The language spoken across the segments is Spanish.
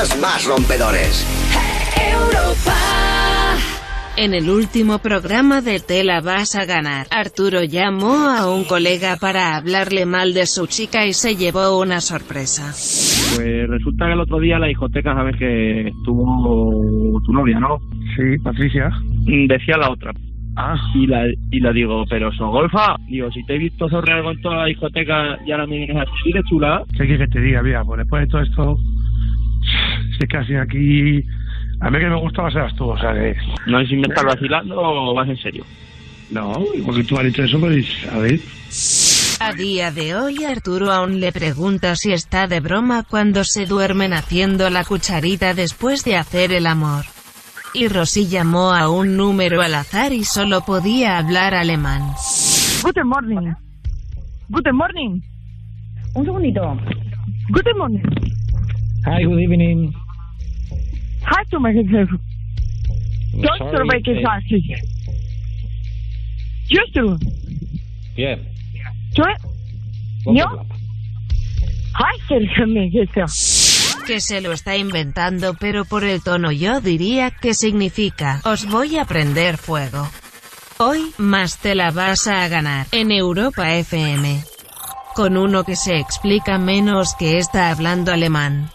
temas más rompedores. En el último programa de Tela vas a ganar, Arturo llamó a un colega para hablarle mal de su chica y se llevó una sorpresa. Pues resulta que el otro día la discoteca, sabes que estuvo tu novia, ¿no? Sí, Patricia. Mm, Decía la otra. Ah, Y la, y la digo, pero so golfa, digo, si te he visto sobre algo en toda la discoteca y ahora me vienes así de chula, ¿qué quieres que te diga? Mira, pues después de todo esto, si es casi aquí... A mí que me gustaba serás tú, o sea que... no sé si me estás vacilando o vas en serio. No, porque tú has dicho eso, pues, a ver... A día de hoy Arturo aún le pregunta si está de broma cuando se duermen haciendo la cucharita después de hacer el amor. Y Rosy llamó a un número al azar y solo podía hablar alemán. Guten Morning. Guten Morning. Un segundito. Guten Morning. Hi, good evening. Du für mich gesagt? Que se lo está inventando pero por el tono yo diría que significa, os voy a prender fuego. Hoy, más te la vas a ganar, en Europa FM. Con uno que se explica menos que está hablando alemán.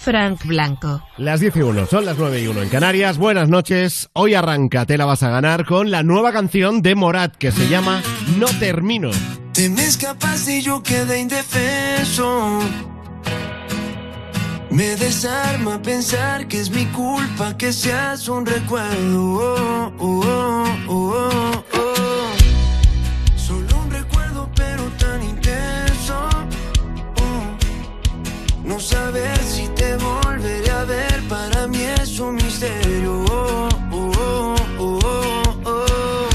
Frank Blanco. Las 10 y 1, son las 9 y 1 en Canarias. Buenas noches. Hoy arranca Te la vas a ganar con la nueva canción de Morat que se llama No termino. Te me escapaste y yo quedé indefenso. Me desarma pensar que es mi culpa que seas un recuerdo. Oh, oh, oh, oh, oh. Solo un recuerdo, pero tan intenso. Oh. No saber volveré a ver para mí es un misterio. Oh, oh, oh.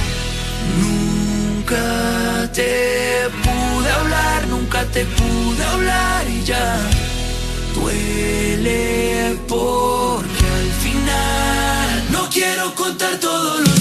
Nunca te pude hablar, nunca te pude hablar y ya duele porque al final no quiero contar todos los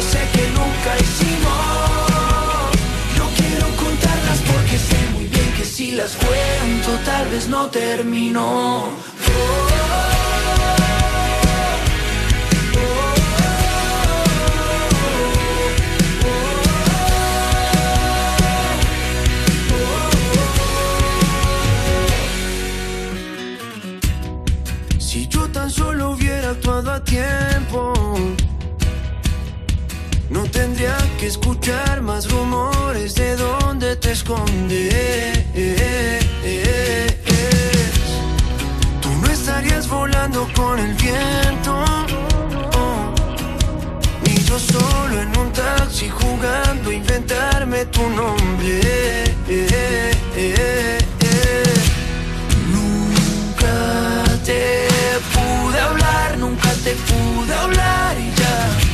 sé que nunca hicimos. No quiero contarlas porque sé muy bien que si las cuento tal vez no termino. Si yo tan solo hubiera actuado a tiempo, tendría que escuchar más rumores de dónde te escondes. Tú no estarías volando con el viento, ni yo solo en un taxi jugando a inventarme tu nombre. Nunca te pude hablar, nunca te pude hablar y ya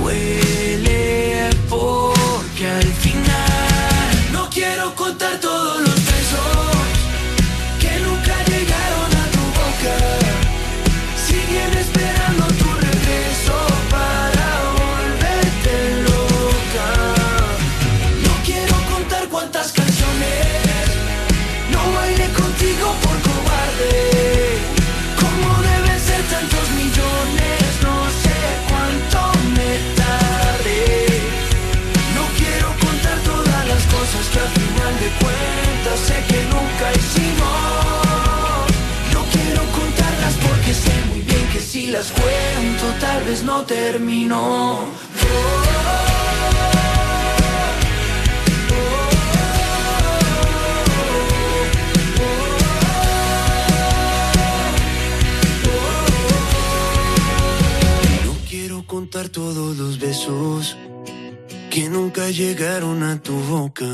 duele porque al final no quiero contar todos los besos si las cuento tal vez no termino. No quiero contar todos los besos que nunca llegaron a tu boca.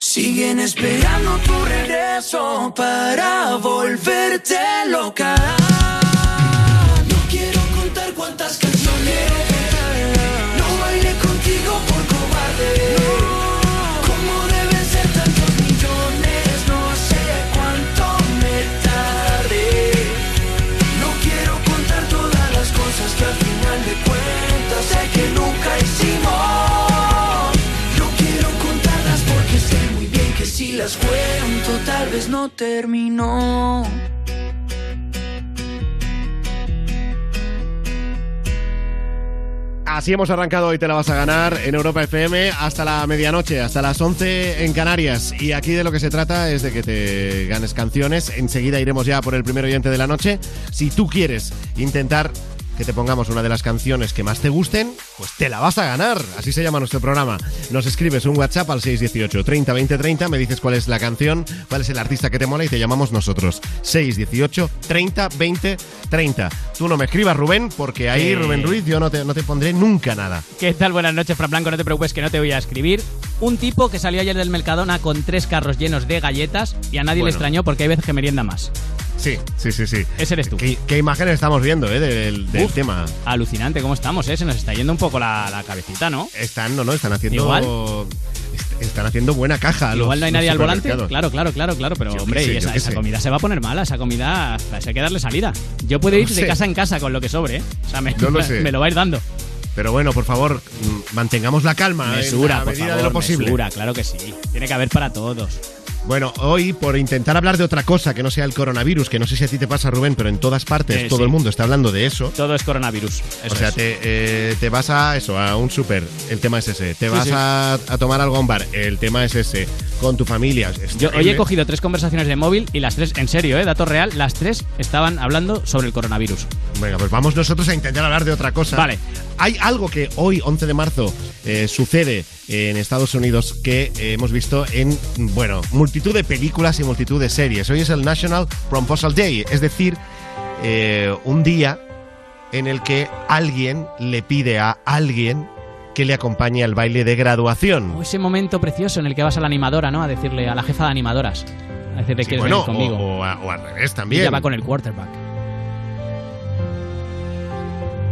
Siguen esperando tu regreso para volverte loca. Si las cuento tal vez no. Así hemos arrancado hoy Te la vas a ganar en Europa FM hasta la medianoche, hasta las 11 en Canarias. Y aquí de lo que se trata es de que te ganes canciones. Enseguida iremos ya por el primer oyente de la noche. Si tú quieres intentar que te pongamos una de las canciones que más te gusten, pues te la vas a ganar. Así se llama nuestro programa. Nos escribes un WhatsApp al 618 30 20 30, me dices cuál es la canción, cuál es el artista que te mola y te llamamos nosotros. 618 30 20 30. Tú no me escribas, Rubén, porque ahí. Rubén Ruiz, yo no te, no te pondré nunca nada. ¿Qué tal? Buenas noches, Fran Blanco. No te preocupes que no te voy a escribir. Un tipo que salió ayer del Mercadona con tres carros llenos de galletas y a nadie Bueno. le extrañó porque hay veces que merienda más. Sí, sí, sí, sí. Ese eres tú. ¿Qué, qué imágenes estamos viendo eh, del, del Uf. tema? Alucinante cómo estamos, ¿eh? Se nos está yendo un poco la, la cabecita, ¿no? Están, no, no, están haciendo. Igual. Están haciendo buena caja. Igual los- no hay nadie al volante. Claro, claro, claro, claro. Pero, Yo hombre, sé, esa, comida se va a poner mala. Esa comida hay que darle salida. Yo puedo ir de sé. casa en casa con lo que sobre, ¿eh? O sea, me, No lo sé. me lo va a ir dando. Pero bueno, por favor, mm, mantengamos la calma Mesura, en la por favor, de lo posible. mesura, claro que sí. Tiene que haber para todos. Bueno, hoy por intentar hablar de otra cosa que no sea el coronavirus, que no sé si a ti te pasa, Rubén, pero en todas partes Eh, todo sí. el mundo está hablando de eso. Todo es coronavirus. Eso o sea, es. te, eh, te vas a eso, a un súper, el tema es ese. Te Sí, vas sí. A, a tomar algo a un bar, el tema es ese. Con tu familia. es Yo hoy he cogido tres conversaciones de móvil y las tres, en serio, ¿eh? dato real, las tres estaban hablando sobre el coronavirus. Venga, pues vamos nosotros a intentar hablar de otra cosa. Vale. Hay algo que hoy, 11 de marzo, eh, sucede en Estados Unidos que eh, hemos visto en, bueno, multitud de películas y multitud de series. Hoy es el National Proposal Day, es decir, eh, un día en el que alguien le pide a alguien que le acompañe al baile de graduación. O ese momento precioso en el que vas a la animadora, ¿no? A decirle a la jefa de animadoras. A decirle Sí, que bueno, venir conmigo. o, o a- o al revés y también. ya va con el quarterback.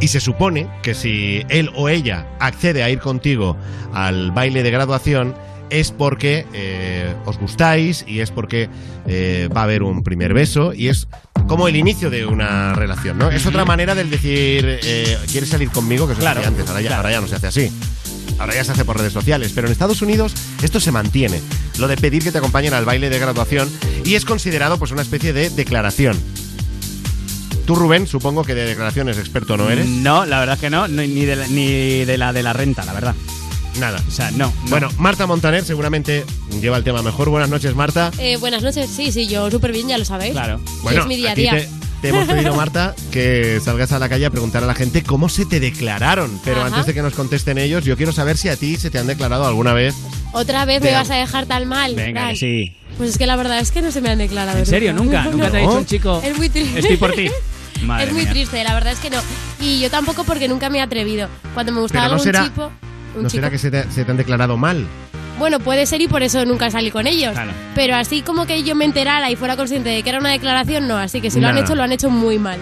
Y se supone que si él o ella accede a ir contigo al baile de graduación es porque eh, os gustáis y es porque eh, va a haber un primer beso y es como el inicio de una relación, ¿no? Es otra manera del decir, eh, ¿quieres salir conmigo? Que eso Claro, se hacía antes, ahora ya, claro. ahora ya no se hace así. Ahora ya se hace por redes sociales, pero en Estados Unidos esto se mantiene, lo de pedir que te acompañen al baile de graduación y es considerado pues una especie de declaración. Tú, Rubén, supongo que de declaraciones experto no eres. No, la verdad es que no, ni, de la, ni de la de la renta, la verdad. Nada. O sea, no. no. Bueno, Marta Montaner seguramente lleva el tema mejor. Buenas noches, Marta. Eh, buenas noches, sí, sí, yo súper bien, ya lo sabéis. Claro. Bueno, es mi día a día. te, te hemos pedido, Marta, que salgas a la calle a preguntar a la gente cómo se te declararon. Pero Ajá. antes de que nos contesten ellos, yo quiero saber si a ti se te han declarado alguna vez. Otra vez Te me vas a dejar tan mal. Venga, que sí. Pues es que la verdad es que no se me han declarado. ¿En serio? ¿Nunca? ¿Nunca te ha dicho un chico? Es muy triste. Estoy por ti. Madre es muy mía. triste, la verdad es que no. Y yo tampoco porque nunca me he atrevido. Cuando me gustaba Pero no algún será- chico... Un ¿No chico será que se te, se te han declarado mal? Bueno, puede ser y por eso nunca salí con ellos. Claro. Pero así como que yo me enterara y fuera consciente de que era una declaración, no. Así que si lo han hecho, lo han hecho muy mal.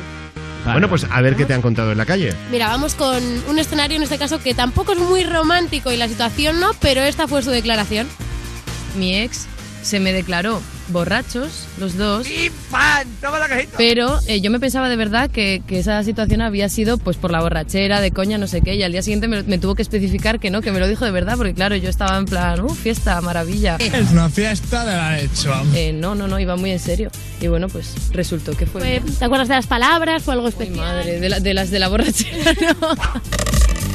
Vale. Bueno, pues a ver qué te han contado en la calle. Mira, vamos con un escenario en este caso que tampoco es muy romántico y la situación no, pero esta fue su declaración. mi ex se me declaró borrachos, los dos. Pero eh, yo me pensaba de verdad que, que esa situación había sido pues por la borrachera, de coña, no sé qué, y al día siguiente me, me tuvo que especificar que no, que me lo dijo de verdad, porque claro, yo estaba en plan, uh, fiesta, maravilla. Es una fiesta de la hecho. Eh, no, no, no, iba muy en serio. Y bueno, pues resultó que fue... ¿Te acuerdas de las palabras? ¿Fue algo especial? madre, de, la- de las de la borrachera, no.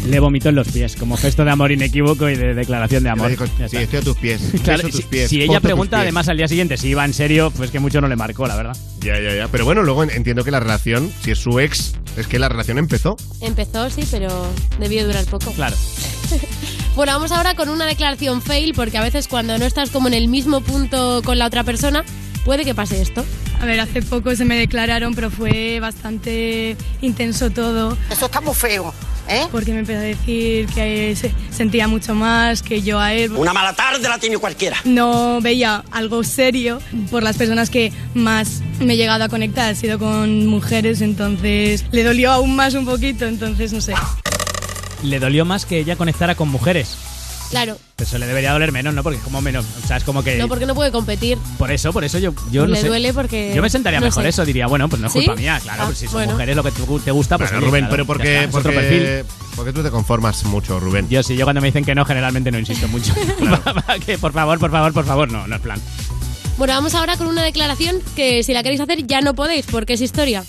Le vomitó en los pies, como gesto de amor inequívoco y de declaración de Le amor. dijo, sí, estoy a tus pies. Claro, beso tus si, pies, si ella pregunta pies. además al día siguiente si iba en serio, pues que mucho no le marcó, la verdad. Ya, ya, ya. Pero bueno, luego en- entiendo que la relación, si es su ex, es que la relación empezó. Empezó, sí, pero debió durar poco. Claro. Bueno, vamos ahora con una declaración fail, porque a veces cuando no estás como en el mismo punto con la otra persona, puede que pase esto. A ver, hace poco se me declararon, pero fue bastante intenso todo. Eso está muy feo. ¿Eh? Porque me empezó a decir que se sentía mucho más que yo a él. Una mala tarde la tiene cualquiera. No veía algo serio por las personas que más me he llegado a conectar. Ha sido con mujeres, entonces le dolió aún más un poquito, entonces no sé. Le dolió más que ella conectara con mujeres. Claro. Eso le debería doler menos, ¿no? Porque es como menos. O sea, es como que. No, porque no puede competir. Por eso, por eso yo, yo no Le sé. duele porque. Yo me sentaría no mejor sé. eso, diría, bueno, pues no es ¿Sí? culpa mía, claro, Ah, pues si son bueno. mujeres lo que tú- te gusta, pues. Bueno, oye, Rubén, claro, pero porque, está, es otro perfil. porque, porque tú te conformas mucho, Rubén. Yo sí, yo cuando me dicen que no, generalmente no insisto mucho. que por favor, por favor, por favor, no, no es plan. Bueno, vamos ahora con una declaración que si la queréis hacer ya no podéis porque es historia.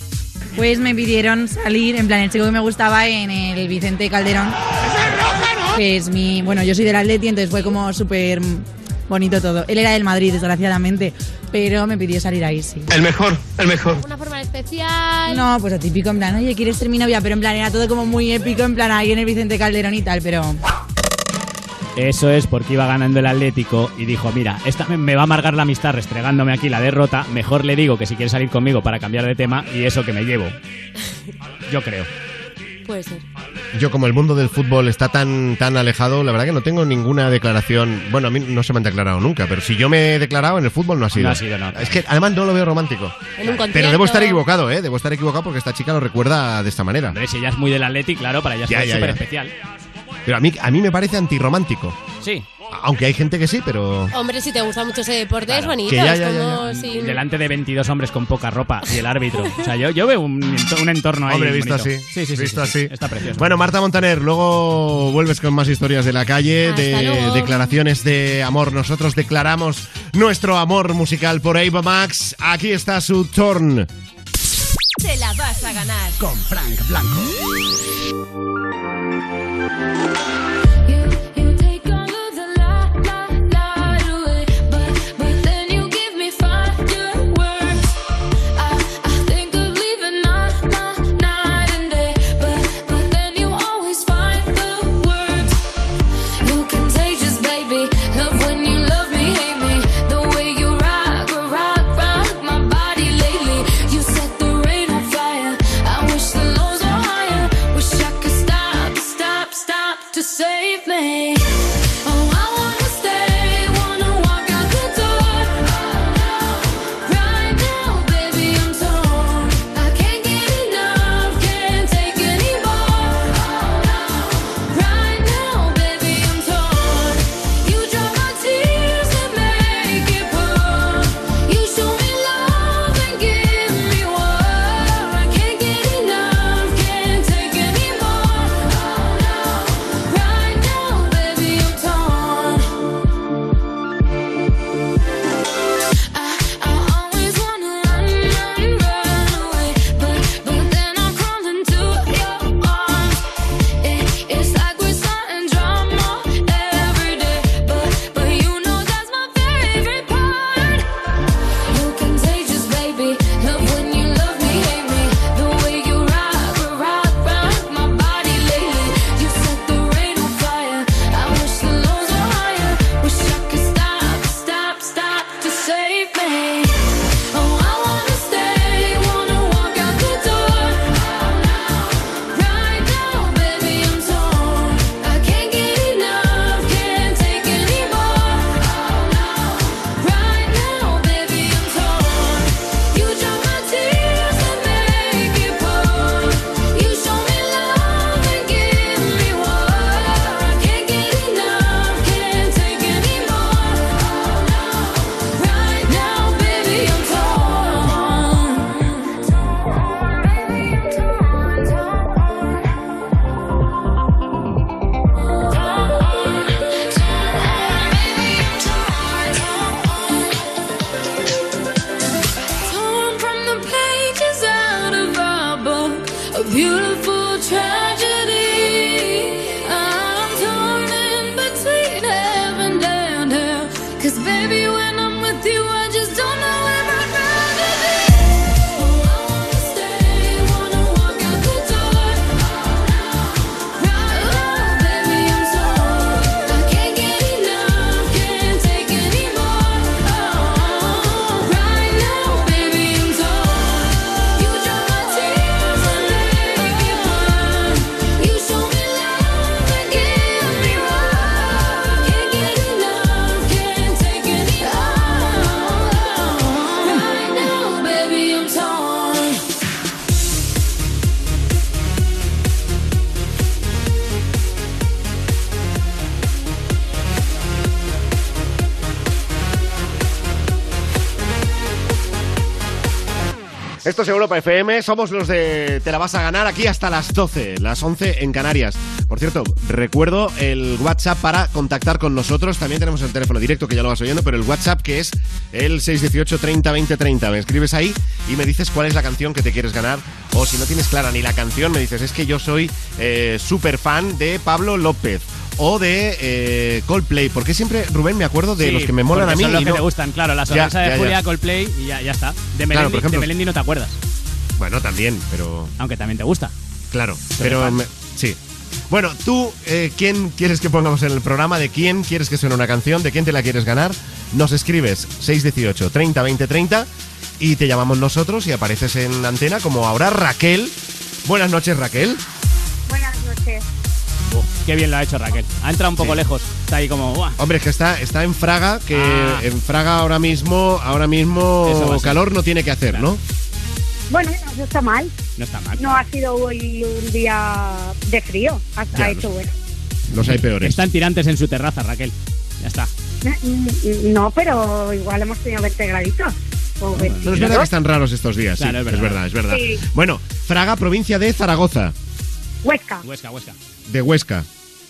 Pues me pidieron salir, en plan, el chico que me gustaba en el Vicente Calderón. Que es mi. Bueno, yo soy del Atleti, entonces fue como súper bonito todo. Él era del Madrid, desgraciadamente, pero me pidió salir ahí, sí. El mejor, el mejor. Una forma especial. No, pues atípico, en plan, oye, ¿quieres ser mi novia? Pero en plan, era todo como muy épico, en plan, ahí en el Vicente Calderón y tal, pero. Eso es porque iba ganando el Atlético y dijo, mira, esta me- va a amargar la amistad restregándome aquí la derrota, mejor le digo que si quiere salir conmigo para cambiar de tema y eso que me llevo. Yo creo. Puede ser. Yo como el mundo del fútbol está tan tan alejado, la verdad que no tengo ninguna declaración. Bueno, a mí no se me han declarado nunca, pero si yo me he declarado en el fútbol no ha sido. No ha sido, no. Es que además no lo veo romántico. En un. Pero debo estar equivocado, ¿eh? Debo estar equivocado porque esta chica lo recuerda de esta manera. Hombre, si ella es muy del Atlético, claro, para ella Ya, es súper especial. Pero a mí, a mí me parece antirromántico. Sí. Aunque hay gente que sí, pero... Hombre, si te gusta mucho ese deporte es bonito. que ya, es ya, ya, como si- Delante de 22 hombres con poca ropa y el árbitro. O sea, yo, yo veo un, ento- un entorno ahí. Hombre, visto bonito. así. Sí, sí, sí. Visto sí, sí. así. Está precioso. Bueno, Marta Montaner, luego vuelves con más historias de la calle, Hasta de luego. declaraciones de amor. Nosotros declaramos nuestro amor musical por Ava Max. Aquí está su turn. Te la vas a ganar. Con Frank Blanco. You Esto es Europa FM, somos los de Te la vas a ganar aquí hasta las 12, las 11 en Canarias. Por cierto, recuerdo el WhatsApp para contactar con nosotros. También tenemos el teléfono directo que ya lo vas oyendo, pero el WhatsApp que es el 618 30 20 30. Me escribes ahí y me dices cuál es la canción que te quieres ganar. O si no tienes clara ni la canción, me dices, es que yo soy eh, súper fan de Pablo López. O de eh, Coldplay, porque siempre, Rubén, me acuerdo de Sí, los que me molan a mí. Son los y que no- te gustan, claro. La ya, de ya. Julia Coldplay y ya, ya está. De Melendi, Claro, por ejemplo- de Melendi no te acuerdas. Bueno, también, pero. Aunque también te gusta. Claro, pero me- sí. Bueno, tú, eh, ¿quién quieres que pongamos en el programa? ¿De quién quieres que suene una canción? ¿De quién te la quieres ganar? Nos escribes 618 30 20 30 y te llamamos nosotros y apareces en antena como ahora Raquel. Buenas noches, Raquel. Buenas noches. Uf, qué bien lo ha hecho Raquel. Ha entrado un poco Sí. lejos. Está ahí como. Hombre, es que está, está en Fraga, que Ah. en Fraga ahora mismo, ahora mismo calor no tiene que hacer, ¿no? Bueno, no está mal. No está mal. No ha sido hoy un día de frío. Ha, Ya, ha no hecho bueno. Los hay peores. Están tirantes en su terraza, Raquel. Ya está. Mm, No, pero igual hemos tenido 20 graditos. O Pero es 22. verdad que están raros estos días, sí, Claro, es es verdad. verdad, es verdad. Sí. Bueno, Fraga, provincia de Zaragoza, Huesca, Huesca, Huesca. De Huesca.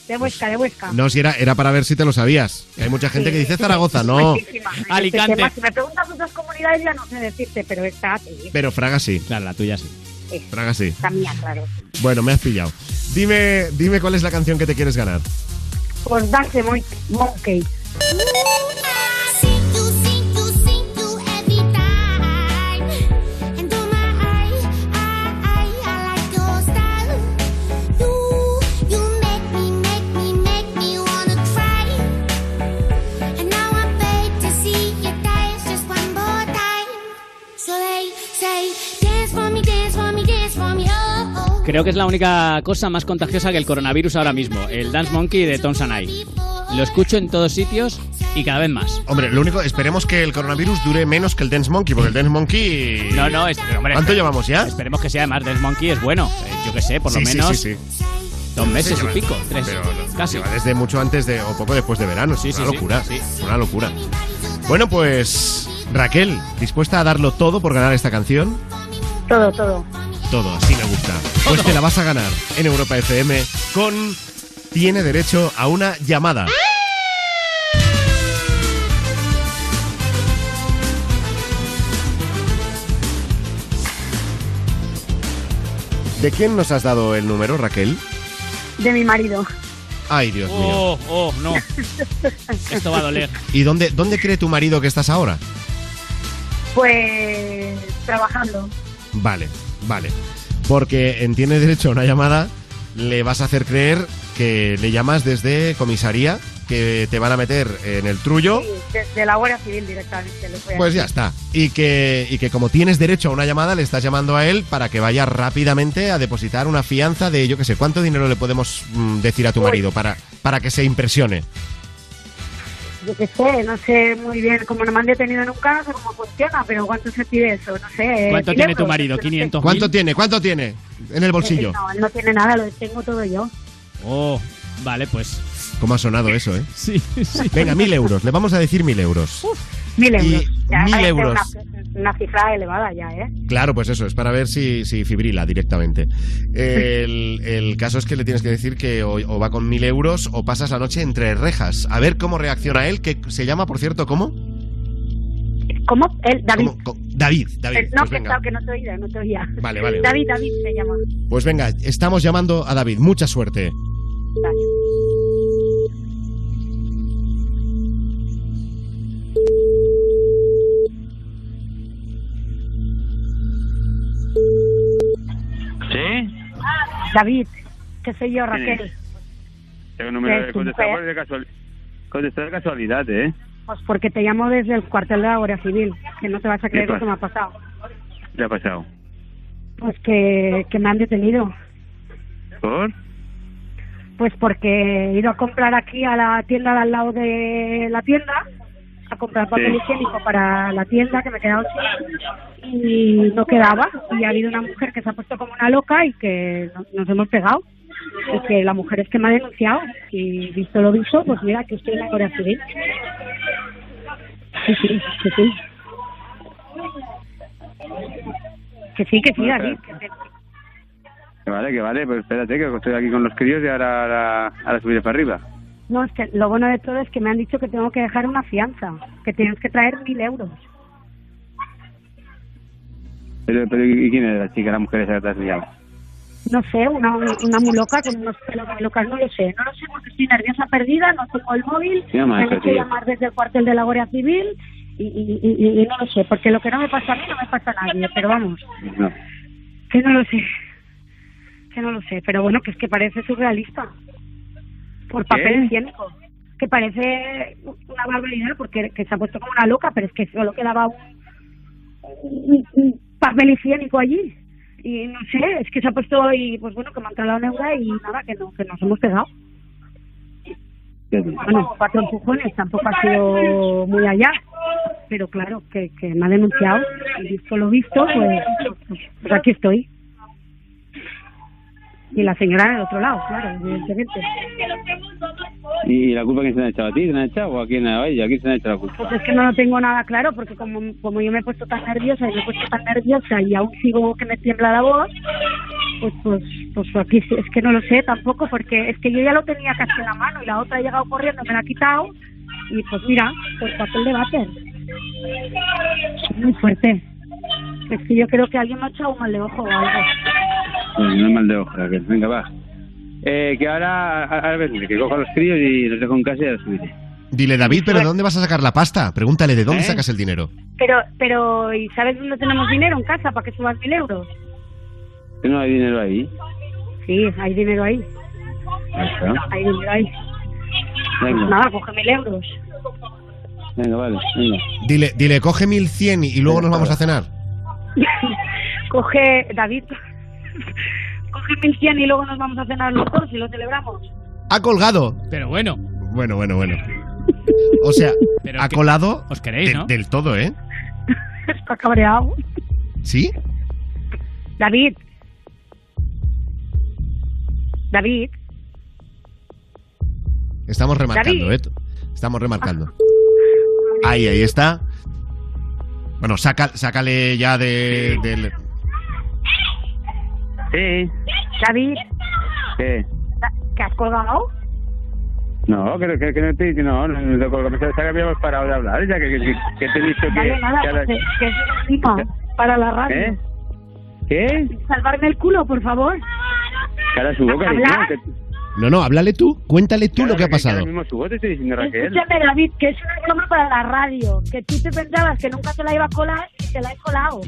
de Huesca, de Huesca. No, si era, era para ver si te lo sabías. Hay mucha gente que dice Zaragoza, no. Alicante. Si me preguntas otras comunidades ya no sé decirte, pero esta sí, Pero Fraga sí, Claro, la tuya sí. sí, Fraga sí. la mía, claro. Bueno, me has pillado. Dime, dime cuál es la canción que te quieres ganar. Por Dance Mon- Monkey. Creo que es la única cosa más contagiosa que el coronavirus ahora mismo. El Dance Monkey de Tom Sanai. Lo escucho en todos sitios y cada vez más. Hombre, lo único, esperemos que el coronavirus dure menos que el Dance Monkey, porque el Dance Monkey. No, no, es, hombre, ¿Cuánto llevamos ya? Esperemos que sea además Dance Monkey es bueno. Eh, Yo que sé, por lo Sí, menos sí, sí. dos meses Sí, y lleva- pico, tres, Pero no, casi. lleva desde mucho antes de, o poco después de verano. Es Sí, una sí, sí, locura. sí. Una locura. Bueno, pues. Raquel, ¿dispuesta a darlo todo por ganar esta canción? Todo, todo. Todo, así me gusta. Pues te la vas a ganar en Europa FM con Tiene derecho a una llamada. ¿De quién nos has dado el número, Raquel? De mi marido. Ay, Dios mío. Oh, oh, no. Esto va a doler. ¿Y dónde, dónde cree tu marido que estás ahora? Pues trabajando. Vale, vale. Porque en Tiene Derecho a una llamada le vas a hacer creer que le llamas desde comisaría, que te van a meter en el trullo. Sí, desde la Guardia Civil directamente. les voy a Pues ya está. Y que, y que como tienes derecho a una llamada, le estás llamando a él para que vaya rápidamente a depositar una fianza de, yo qué sé, ¿cuánto dinero le podemos mm, decir a tu Uy. marido para, para que se impresione? Yo qué sé, no sé muy bien, como no me han detenido nunca, no sé cómo funciona, pero ¿cuánto se pide eso? No sé. ¿Cuánto 100 tiene tu marido? no sé. ¿500 ¿Cuánto tiene? ¿Cuánto tiene en el bolsillo? Eh, No, él no tiene nada, lo tengo todo yo. Oh, vale, pues. ¿Cómo ha sonado eso, eh? Sí, sí. Venga, mil euros. Le vamos a decir mil euros. Mil Y euros. Ya mil parece euros. Una, una cifra elevada ya, ¿eh? Claro, pues eso, es para ver si, si fibrila directamente. El, el caso es que le tienes que decir que o, o va con mil euros o pasas la noche entre rejas. A ver cómo reacciona él, que se llama, por cierto, ¿cómo? ¿Cómo? Él, David. David, David. Eh, no, Pues que, venga. que no te oía, no te oía. Vale, vale. David, David se llama. Pues venga, estamos llamando a David. Mucha suerte. David, que soy yo, ¿Quién Raquel. Tengo número de tu contestar mujer. de, casual... contestar de casualidad, ¿eh? Pues porque te llamo desde el cuartel de la Guardia Civil, que no te vas a creer ¿Qué lo que me ha pasado. ¿Qué ha pasado? Pues que, que me han detenido. ¿Por? Pues porque he ido a comprar aquí a la tienda de al lado de la tienda, comprar papel Sí. higiénico para la tienda que me quedaba sin y no quedaba. Y ha habido una mujer que se ha puesto como una loca y que no- nos hemos pegado. Y que la mujer es que me ha denunciado. Y visto lo visto, pues mira, que estoy en la Guardia Civil. Sí, sí, sí, sí. Que sí, que sí, David. que te- Que vale, que vale, pues espérate, que estoy aquí con los críos y ahora, ahora, ahora subiré para arriba. No, es que lo bueno de todo es que me han dicho que tengo que dejar una fianza, que tienes que traer mil euros. Pero, pero ¿y quién es la chica, la mujer esa que te? No sé, una, una muy loca con unos pelos muy locas, no lo sé. No lo sé porque estoy nerviosa perdida, no tengo el móvil, me han hecho llamar desde el cuartel de la Guardia Civil y, y, y- y no lo sé, porque lo que no me pasa a mí no me pasa a nadie, pero vamos, No. que no lo sé. Que no lo sé, pero bueno, que es que parece surrealista. Por papel higiénico. Que parece una barbaridad porque que se ha puesto como una loca, pero es que solo quedaba un, un- un papel higiénico allí. Y no sé, es que se ha puesto y pues bueno, que me han trasladado neura y nada, que no, que nos hemos pegado. Bueno, cuatro empujones tampoco ha sido muy allá, pero claro, que, que me ha denunciado y visto lo visto, pues, pues, pues aquí estoy. Y la señora del otro lado, claro, evidentemente. ¿Y la culpa quién se la ha echado a ti? ¿Se la ha echado o a quién a ella? ¿A quién se la ha echado la culpa? Pues es que no lo tengo nada claro, porque como, como yo me he puesto tan nerviosa y me he puesto tan nerviosa y aún sigo que me tiembla la voz, pues pues pues aquí es que no lo sé tampoco, porque es que yo ya lo tenía casi en la mano y la otra ha llegado corriendo, me la ha quitado y pues mira, pues papel de váter. Muy fuerte. Es que yo creo que alguien me ha echado un mal de ojo o algo. Pues no es mal de ojo, Raquel. Venga, va. Eh, que ahora, a, a ver, que coja los críos y los dejo en casa y ahora subiré. Dile, David, ¿pero de dónde vas a sacar la pasta? Pregúntale, ¿de dónde ¿Eh? sacas el dinero? Pero, pero, ¿y sabes dónde tenemos dinero en casa para que subas mil euros? Que no hay dinero ahí. Sí, hay dinero ahí. Ahí está. Hay dinero ahí. Pues Venga, nada, coge mil euros. venga, vale. Venga. Dile, dile, coge 1100 y y luego nos vamos a cenar. coge, David, coge mil cien y luego nos vamos a cenar los dos y lo celebramos. Ha colgado. Pero bueno. Bueno, bueno, bueno. O sea, Pero ha que- colado os queréis, de- ¿no? del todo, ¿eh? Está cabreado. ¿Sí? David. David. Estamos remarcando, David. ¿eh? Estamos remarcando. Ahí, ahí está. Bueno, saca, sácale ya de, del... Sí. David, ¿Qué? ¿que has colgado? No, que, que, que no te no, no, no, no, que que habíamos parado de hablar, ya que, que, que- que te he dicho que... Dale nada, que ahora- que, que es encima para la radio. ¿Eh? ¿Qué? Salvarme el culo, por favor. Ahora subo, cariño. ¿Hablar? Que, No, no, háblale tú. Cuéntale tú lo que ha que pasado. ahora mismo subo, te estoy diciendo, Raquel. Escúchame, David, que es una broma para la radio. Que tú te pensabas que nunca te la iba a colar y te la he colado.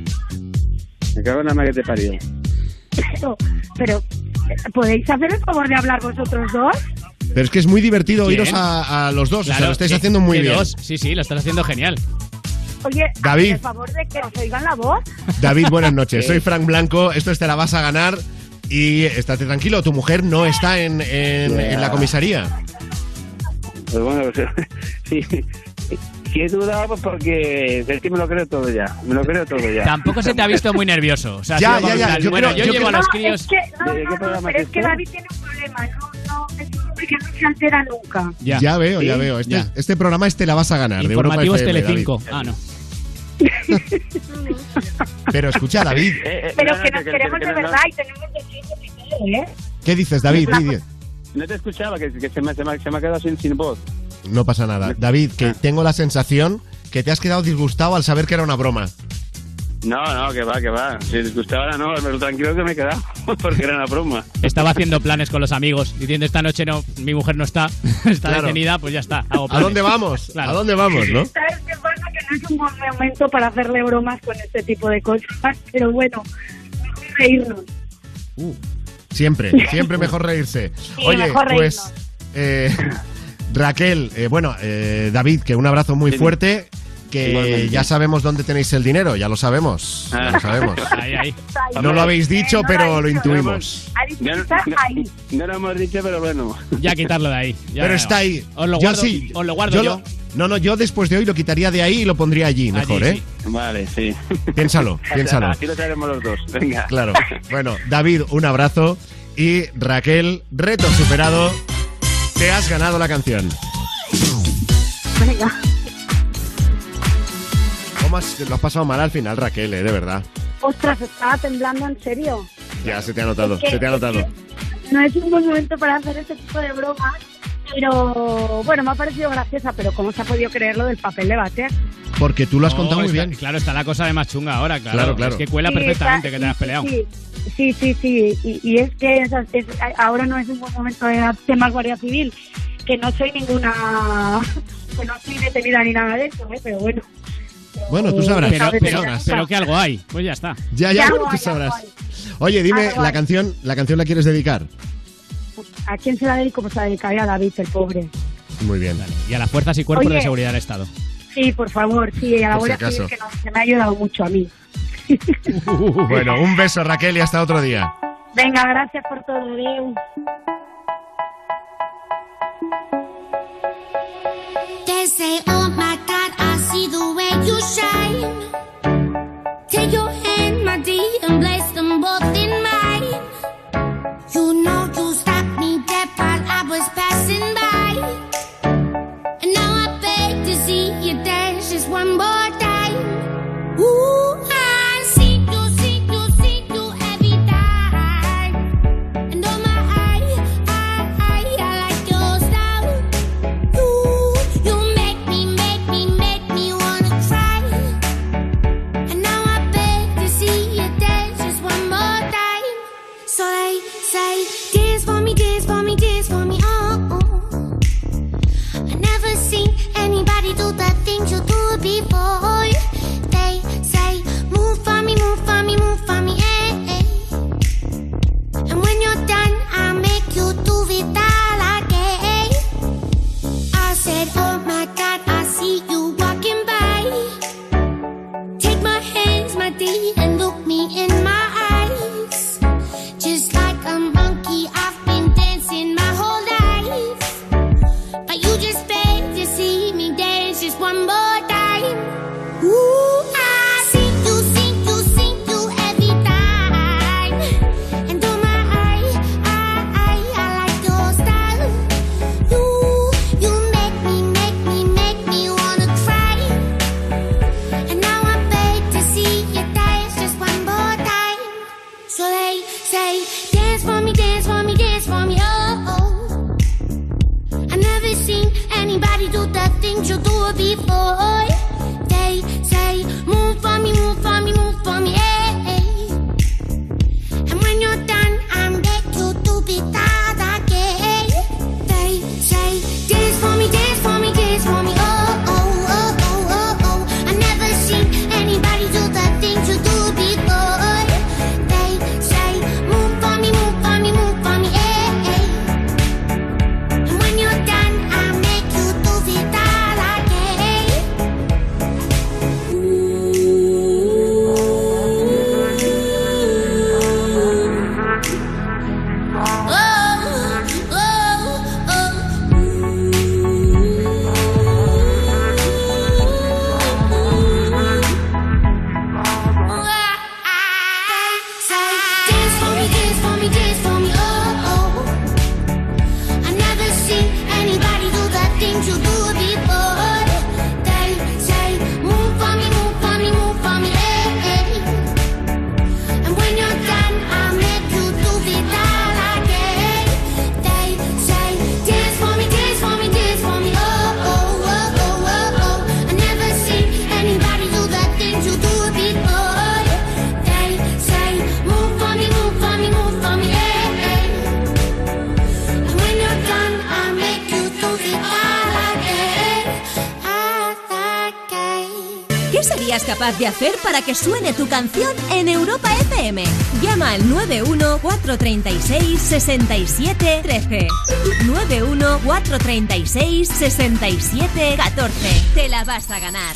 Me cago en la madre que te parió. Pero, pero, ¿podéis hacer el favor de hablar vosotros dos? Pero es que es muy divertido ¿Quién? oíros a, a los dos. o sea, lo estáis que- haciendo muy bien. dos. Sí, sí, lo estás haciendo genial. Oye, David. por favor de que os oigan la voz. David, buenas noches. Sí. Soy Frank Blanco. Esto es Te la vas a ganar. Y estate tranquilo, tu mujer no está en, en- en la comisaría. Pues bueno, o sea, sí. Si he dudado, pues porque es que me lo creo todo ya. Me lo creo todo ya. Tampoco se te ha visto muy nervioso. O sea, Ya, ya, ya, yo bueno, creo- yo yo llevo a los no, críos. es que, no, ¿De qué no, no, pero es que? David tiene un problema. No, no, es un hombre que no se altera nunca. Ya, veo, ya Sí, veo. Este, ya. este programa es Te la vas a ganar. de Europa Informativos FM, Telecinco. David. Ah, no. Pero escucha, David. Eh, eh, Pero no, no, que nos queremos que de no, verdad y tenemos todo, ¿eh? ¿Qué dices, David? No te escuchaba, que, que se, me, se, me, se me ha quedado sin, sin voz. No pasa nada. David, que tengo la sensación que te has quedado disgustado al saber que era una broma. No, no, que va, que va. Si les gustaba ahora no, pero tranquilo que me he quedado, porque era una broma. Estaba haciendo planes con los amigos, diciendo esta noche no, mi mujer no está, está Claro. detenida, pues ya está. Hago ¿A dónde vamos? Claro. ¿A dónde vamos, no? ¿Sabes qué pasa? Que no es un buen momento para hacerle bromas con este tipo de cosas, pero bueno, mejor reírnos. Siempre, siempre mejor reírse. Sí, Oye, mejor pues eh, Raquel, eh, bueno, eh, David, que un abrazo muy fuerte. Que Igualmente. ya sabemos dónde tenéis el dinero, ya lo sabemos. Ya lo sabemos. Ahí, ahí. No lo habéis dicho, Eh, no pero lo dicho. intuimos. Dicho no, lo hemos dicho, pero bueno. Ya quitarlo de ahí. ya Pero está ahí. Os lo Yo guardo, sí, os lo guardo yo. lo- no, no, yo después de hoy lo quitaría de ahí y lo pondría allí, mejor, Allí, ¿eh? sí. Vale, sí. Piénsalo, piénsalo. Aquí lo traeremos los dos. Venga. Claro. Bueno, David, un abrazo. Y Raquel, reto superado. Te has ganado la canción. Venga. ¿Cómo has, lo has pasado mal al final, Raquel, eh? De verdad. Ostras, estaba temblando en serio. Ya se te ha notado, Es que- se te ha notado. No es un buen momento para hacer este tipo de bromas, pero bueno, me ha parecido graciosa, pero ¿cómo se ha podido creer lo del papel de váter? Porque tú lo has No, contado muy está- bien. Claro, está la cosa de más chunga ahora, claro. Claro, claro. Es que cuela Sí, perfectamente está- que te has peleado. Sí, sí, sí, sí. Y, y es que es- es- ahora no es un buen momento de temas Guardia Civil, que no soy ninguna, que no soy detenida ni nada de eso, ¿eh? pero bueno. Bueno, tú sabrás. Pero, tú pero- sabrás. pero que algo hay, pues ya está. Ya, ya, tú sabrás. Oye, dime, ¿la canción, ¿la canción la quieres dedicar? ¿A quién se la dedico? Pues se la dedicaría a David, el pobre. Muy bien. Y a las fuerzas y cuerpos Oye. de seguridad del Estado. Sí, por favor, sí, a la Por si que no- se me ha ayudado mucho a mí. Bueno, un beso, Raquel, y hasta otro día. Venga, gracias por todo, Deu. They say, oh my God, I see the way you shine. Que suene tu canción en Europa FM? Llama al 91 436 67 13. 91 436 67 14. Te la vas a ganar.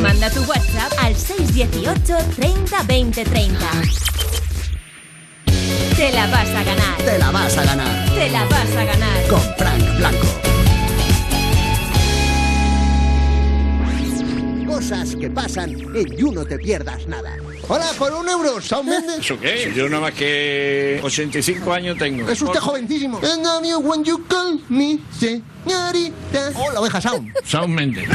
Manda tu WhatsApp al 618 30 20 30. Te la vas a ganar. Te la vas a ganar Te la vas a ganar. con Frank Blanco. Cosas que pasan en You No Te Pierdas Nada. Hola, por un euro, Shawn Mendes. ¿Eso qué? Yo nada más que 85 años tengo. Es usted jovencísimo. And I'm you when you call me, señorita. Oh, la oveja Sound. Shawn Mendes.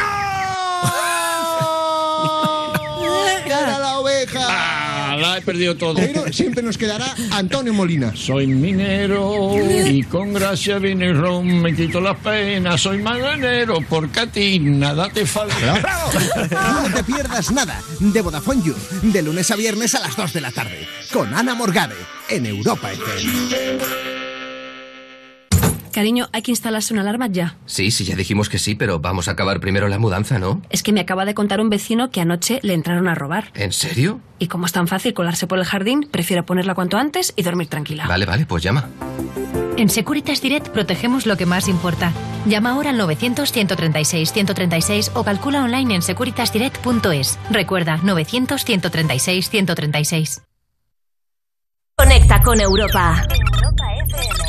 Era la oveja. La he perdido todo. Pero siempre nos quedará Antonio Molina. Soy minero y con gracia vine y ron, me quito las penas. Soy maganero porque a ti nada te falta. No te pierdas nada de Vodafone You, de lunes a viernes a las 2 de la tarde, con Ana Morgade, en Europa FM. Cariño, hay que instalarse una alarma ya. Sí, sí, ya dijimos que sí, pero vamos a acabar primero la mudanza, ¿no? Es que me acaba de contar un vecino que anoche le entraron a robar. ¿En serio? Y como es tan fácil colarse por el jardín, prefiero ponerla cuanto antes y dormir tranquila. Vale, vale, pues llama. En Securitas Direct protegemos lo que más importa. Llama ahora al 900-136-136 o calcula online en securitasdirect.es. Recuerda, 900-136-136. Conecta con Europa. Europa FM.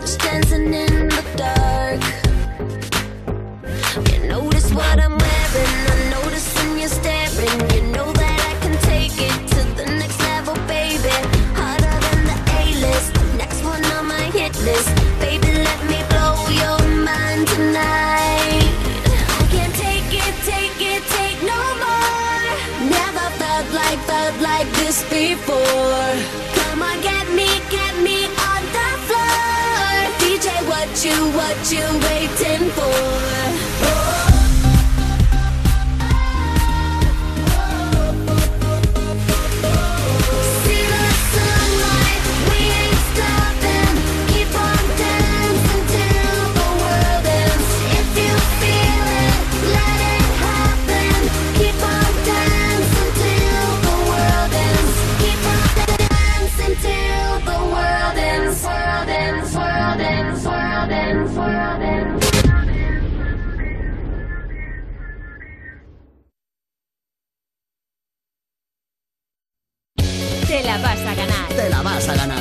touch, dancing in Oh. a ganar.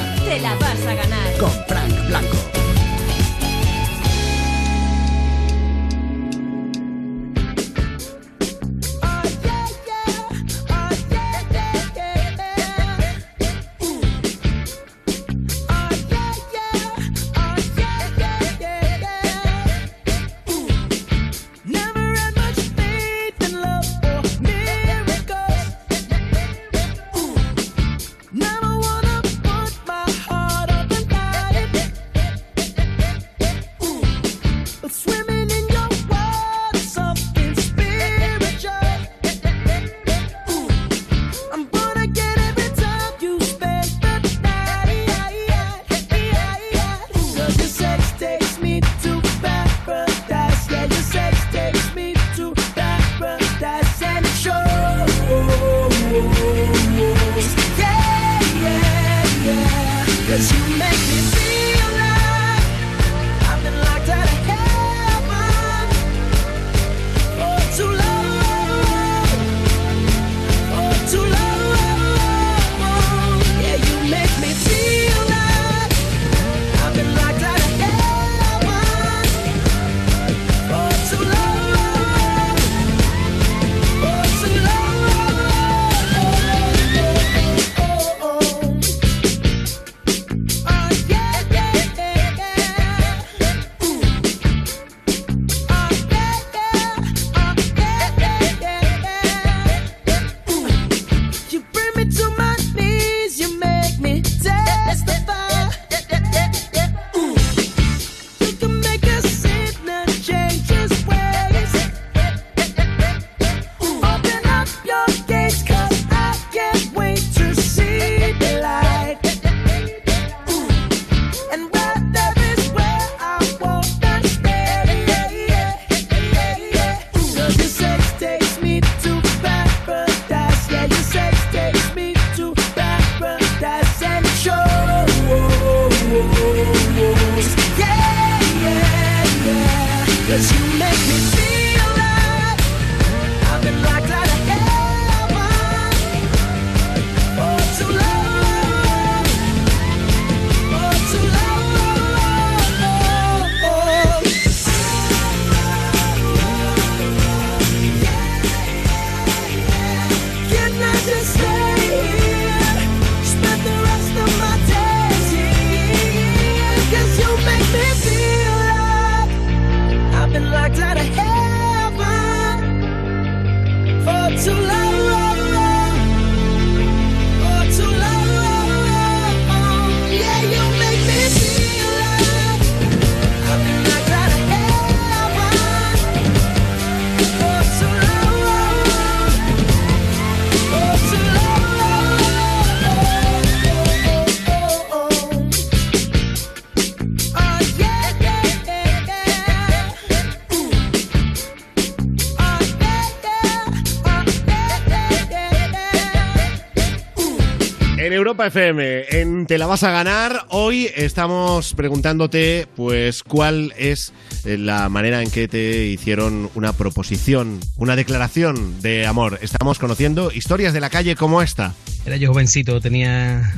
Europa FM, en Te la vas a ganar, hoy estamos preguntándote pues cuál es eh, la manera en que te hicieron una proposición, una declaración de amor. Estamos conociendo historias de la calle como esta. Era yo jovencito, tenía.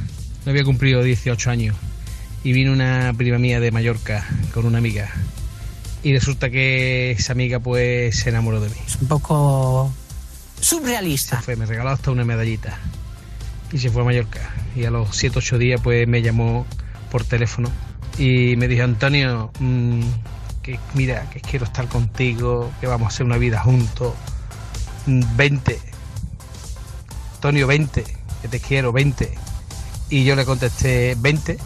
No había cumplido 18 años. Y vino una prima mía de Mallorca con una amiga. Y resulta que esa amiga, pues, se enamoró de mí. Es un poco. surrealista. Fue, me regaló hasta una medallita. Y se fue a Mallorca. Y a los 7-8 días, pues, me llamó por teléfono. Y me dijo, Antonio, mm, que mira, que quiero estar contigo, que vamos a hacer una vida juntos. Mm, Vente. Antonio, 20, que te quiero, 20. Y yo le contesté, 20,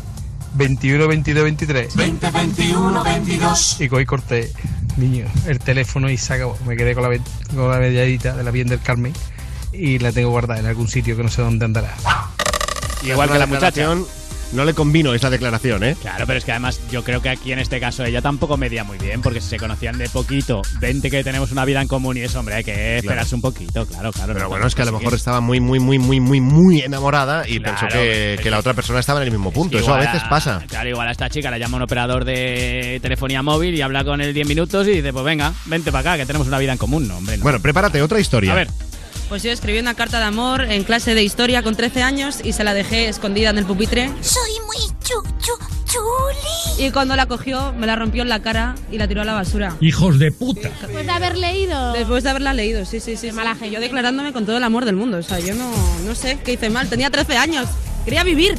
21, 22, 23. 20, 21, 22. Y cogí corté, niño, el teléfono y se acabó. Me quedé con la, con la medallita de la Bien del Carmen y la tengo guardada en algún sitio que no sé dónde andará. Igual que la muchacha. No le convino esa declaración, ¿eh? Claro, pero es que además yo creo que aquí en este caso ella tampoco medía muy bien, porque si se conocían de poquito, 20 que tenemos una vida en común y eso, hombre, hay que esperarse un poquito, claro, claro. Pero no bueno, es que a lo mejor estaba muy, muy, muy, muy, muy, muy enamorada y Claro, pensó que, es que la otra persona estaba en el mismo punto. Eso a veces pasa. Claro, igual a esta chica la llama un operador de telefonía móvil y habla con él 10 minutos y dice, pues venga, vente para acá, que tenemos una vida en común, no, hombre. no. Bueno, prepárate, otra historia. A ver. Pues yo escribí una carta de amor en clase de historia con 13 años y se la dejé escondida en el pupitre. Soy muy chu, chu, chuli. Y cuando la cogió, me la rompió en la cara y la tiró a la basura. ¡Hijos de puta! Después de haber leído. Después de haberla leído, sí, sí, sí. Malaje. Yo declarándome con todo el amor del mundo. O sea, yo no, no sé qué hice mal. Tenía 13 años. Quería vivir.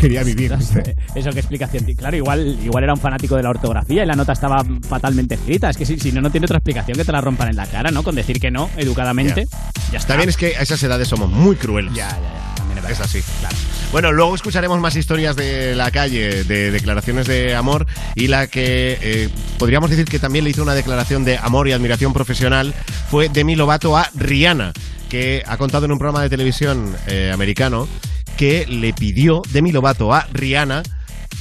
Quería vivir. Eso, qué explicación. Claro, igual, igual era un fanático de la ortografía y la nota estaba fatalmente escrita. Es que si, si no, no tiene otra explicación que te la rompan en la cara, ¿no? Con decir que no, educadamente. Ya está. También es que a esas edades somos muy crueles. Ya, ya, ya. También es, Es así. Bueno, luego escucharemos más historias de la calle, de declaraciones de amor y la que eh, podríamos decir que también le hizo una declaración de amor y admiración profesional fue Demi Lovato a Rihanna, que ha contado en un programa de televisión eh, americano que le pidió Demi Lovato a Rihanna,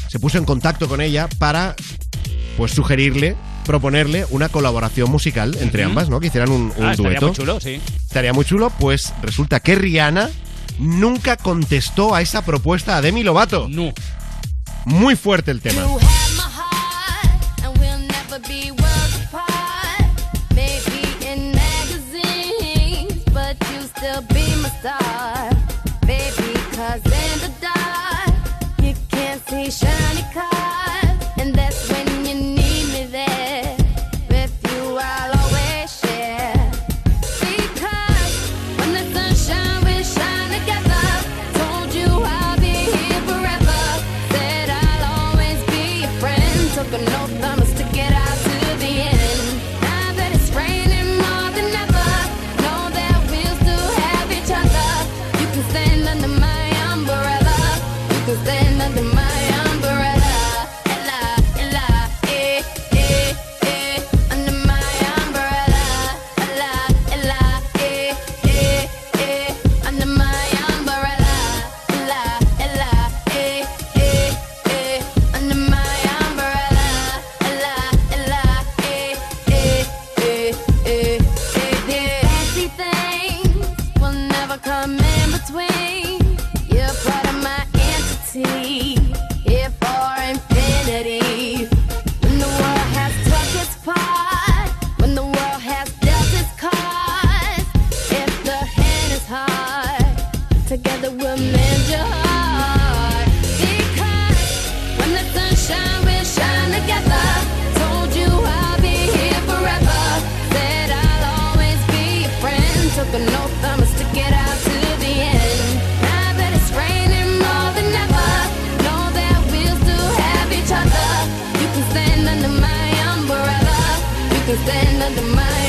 se puso en contacto con ella para pues sugerirle proponerle una colaboración musical entre ambas, ¿no? Que hicieran un, un Ah, estaría dueto. muy chulo, sí. Estaría muy chulo, pues resulta que Rihanna nunca contestó a esa propuesta a Demi Lovato. No. Muy fuerte el tema. But no thumbs to out to the end. Now that it's raining more than ever, know that we'll still have each other. You can stand under my umbrella, you can stand under my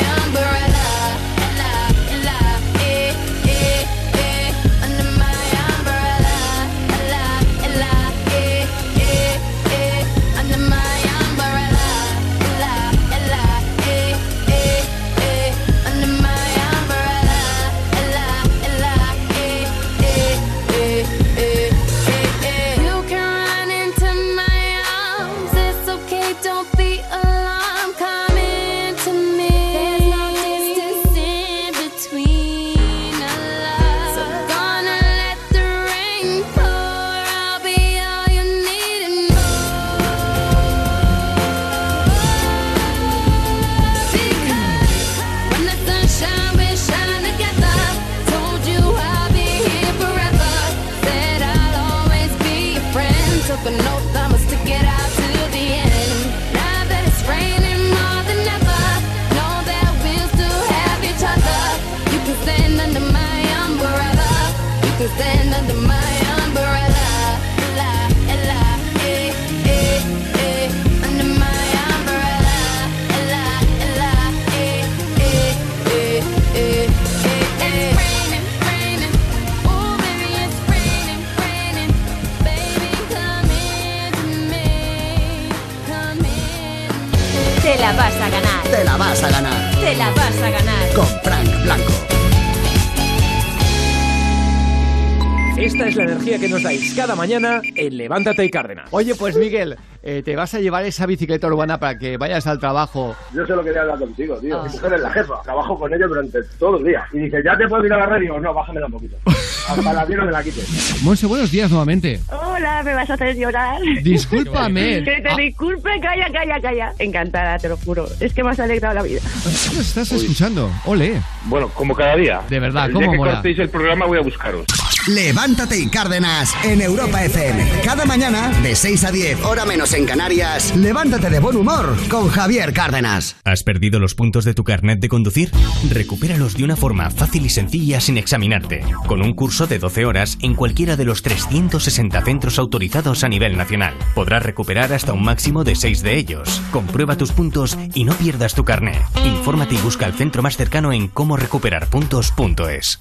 mañana en Levántate y Cárdenas. Oye, pues Miguel, eh, te vas a llevar esa bicicleta urbana para que vayas al trabajo. Yo solo quería hablar contigo, tío. Mi mujer es la jefa. Trabajo con ella durante todo el día. Y dice, ¿ya te puedo ir a la radio? No, bájamela un poquito. Hasta la no me la quites. Monse, buenos días nuevamente. Hola, me vas a hacer llorar. Discúlpame. Que te Ah. disculpe, calla, calla, calla. Encantada, te lo juro. Es que me has alegrado la vida. ¿Qué nos estás escuchando? Ole. Bueno, como cada día. De verdad, el ¿cómo día que mola? cortéis el programa voy a buscaros. Levántate y Cárdenas en Europa FM. Cada mañana, de 6 a 10, hora menos en Canarias, levántate de buen humor con Javier Cárdenas. ¿Has perdido los puntos de tu carnet de conducir? Recupéralos de una forma fácil y sencilla sin examinarte, con un curso de 12 horas en cualquiera de los 360 centros autorizados a nivel nacional. Podrás recuperar hasta un máximo de 6 de ellos. Comprueba tus puntos y no pierdas tu carnet. Infórmate y busca el centro más cercano en cómo recuperar puntos.es.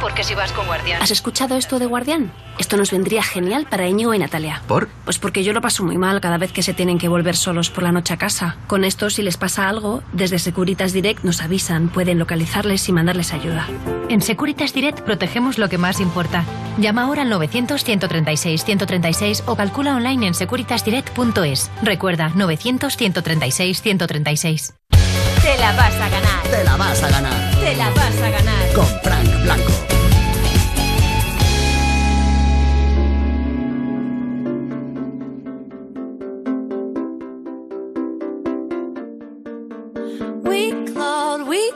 Porque si vas con Guardián. ¿Has escuchado esto de Guardián? Esto nos vendría genial para Íñigo y Natalia. ¿Por? Pues porque yo lo paso muy mal cada vez que se tienen que volver solos por la noche a casa. Con esto, si les pasa algo, desde Securitas Direct nos avisan, pueden localizarles y mandarles ayuda. En Securitas Direct protegemos lo que más importa. Llama ahora al 900-136-136 o calcula online en securitasdirect.es. Recuerda, 900-136-136. Te la vas a ganar. Te la vas a ganar. Te la vas a ganar. Con Frank Blanco.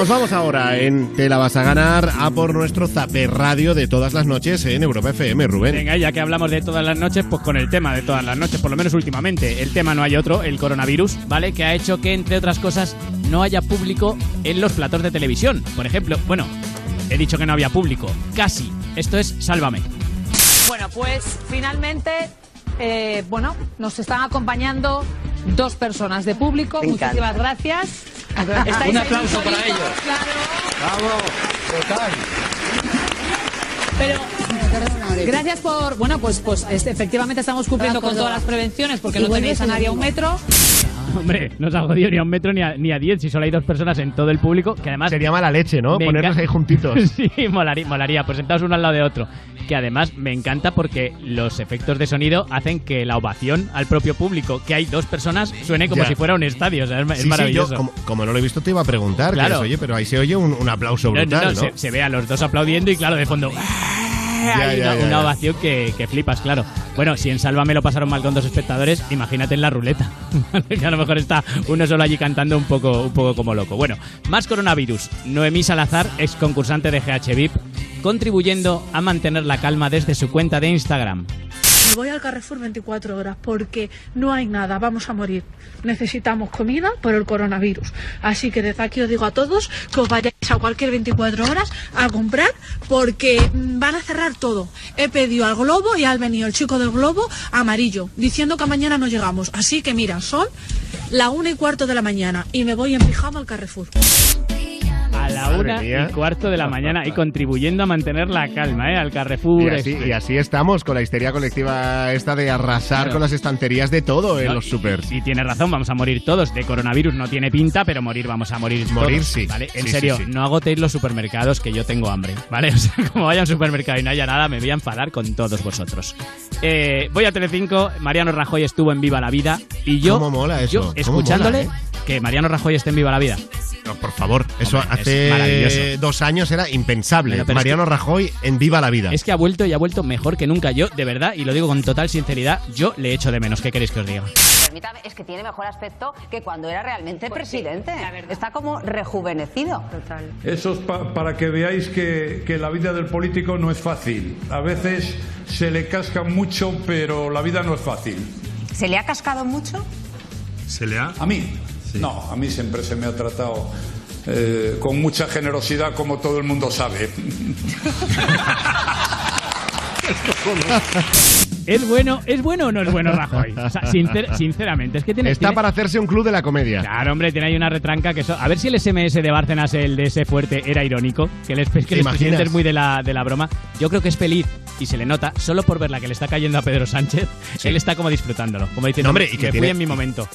Nos vamos ahora en Te la vas a ganar a por nuestro Zaper Radio de todas las noches en Europa FM, Rubén. Venga, ya que hablamos de todas las noches, pues con el tema de todas las noches, por lo menos últimamente. El tema no hay otro, el coronavirus, ¿vale? Que ha hecho que, entre otras cosas, no haya público en los platos de televisión. Por ejemplo, bueno, he dicho que no había público, casi. Esto es Sálvame. Bueno, pues finalmente, eh, bueno, nos están acompañando dos personas de público. Me encanta. Muchísimas gracias. Un aplauso para ellos. claro. Bravo, total. Pero gracias por, bueno, pues, pues este, efectivamente estamos cumpliendo con todas las prevenciones porque no tenéis a nadie a un metro. Hombre, no se ha jodido ni a un metro ni a, ni a diez, si solo hay dos personas en todo el público, que además... Sería mala leche, ¿no? Ponerlos ahí juntitos. sí, molaría, molaría, pues sentados uno al lado de otro. Que además me encanta porque los efectos de sonido hacen que la ovación al propio público, que hay dos personas, suene como Ya. si fuera un estadio. O sea, es, sí, maravilloso. yo, como, como no lo he visto, te iba a preguntar. Claro. que es, oye, pero ahí se oye un, un aplauso No, no, brutal, no, ¿no? Se, se ve a los dos aplaudiendo y claro, de fondo... hay una, ovación que, que flipas, claro. Bueno, si en Sálvame lo pasaron mal con dos espectadores, imagínate en la ruleta. que a lo mejor está uno solo allí cantando un poco, un poco como loco. Bueno, más coronavirus. Noemí Salazar, ex concursante de GH VIP, contribuyendo a mantener la calma desde su cuenta de Instagram. Me voy al Carrefour 24 horas porque no hay nada, vamos a morir. Necesitamos comida por el coronavirus. Así que desde aquí os digo a todos que os vayáis a cualquier 24 horas a comprar porque mm, van a cerrar todo. He pedido al globo y ha venido el chico del globo amarillo diciendo que mañana no llegamos. Así que mira, son la una y cuarto de la mañana y me voy en pijama al Carrefour. La una mía. y cuarto de la mañana y contribuyendo a mantener la calma, ¿eh? Al Carrefour. Y así, este. y así estamos con la histeria colectiva esta de arrasar Claro. con las estanterías de todo en los supers. Y tiene razón, vamos a morir todos. De coronavirus no tiene pinta, pero morir vamos a morir Morir todos, sí. ¿vale? En Sí, serio, sí, sí. no agotéis los supermercados que yo tengo hambre, ¿vale? O sea, como vaya a un supermercado y no haya nada, me voy a enfadar con todos vosotros. Eh, voy a Telecinco, Mariano Rajoy estuvo en Viva la Vida y yo, ¿Cómo mola eso? yo ¿Cómo escuchándole mola, que Mariano Rajoy esté en Viva la Vida. No, por favor, eso Hombre, hace maravilloso. dos años era impensable. Bueno, pero es Mariano Rajoy en Viva la Vida. Es que ha vuelto y ha vuelto mejor que nunca. Yo, de verdad, y lo digo con total sinceridad, yo le echo de menos. ¿Qué queréis que os diga? Permítame, es que tiene mejor aspecto que cuando era realmente presidente. Está como rejuvenecido. Total. Eso es pa- para que veáis que, que la vida del político no es fácil. A veces se le casca mucho, pero la vida no es fácil. ¿Se le ha cascado mucho? ¿Se le ha? A mí. No, a mí siempre se me ha tratado eh, con mucha generosidad, como todo el mundo sabe. ¿Es bueno, ¿Es bueno o no es bueno Rajoy? O sea, sincer- sinceramente, es que tiene... Está tiene- para hacerse un club de la comedia. Claro, hombre, tiene ahí una retranca que... eso- a ver si el SMS de Bárcenas, el de ese fuerte, era irónico. Que el, que ¿Te el presidente es muy de la, de la broma. Yo creo que es feliz y se le nota solo por ver la que le está cayendo a Pedro Sánchez. Él está como disfrutándolo. Como diciendo, No, hombre, y que me tiene- fui en mi momento.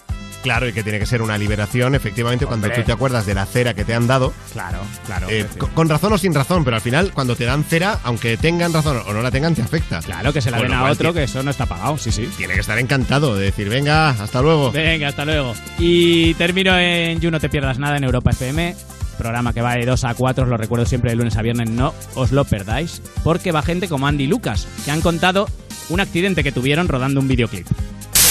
Claro, y que tiene que ser una liberación, efectivamente, cuando tú te acuerdas de la cera que te han dado. Claro, claro. Eh, con, con razón o sin razón, pero al final, cuando te dan cera, aunque tengan razón o no la tengan, te afecta. Claro, que se la den a otro, que eso no está pagado, sí, sí. Tiene que estar encantado de decir, venga, hasta luego. Venga, hasta luego. Y termino en You No Te Pierdas Nada en Europa FM. Programa que va de 2 a 4, os lo recuerdo siempre de lunes a viernes, no os lo perdáis. Porque va gente como Andy y Lucas, que han contado un accidente que tuvieron rodando un videoclip.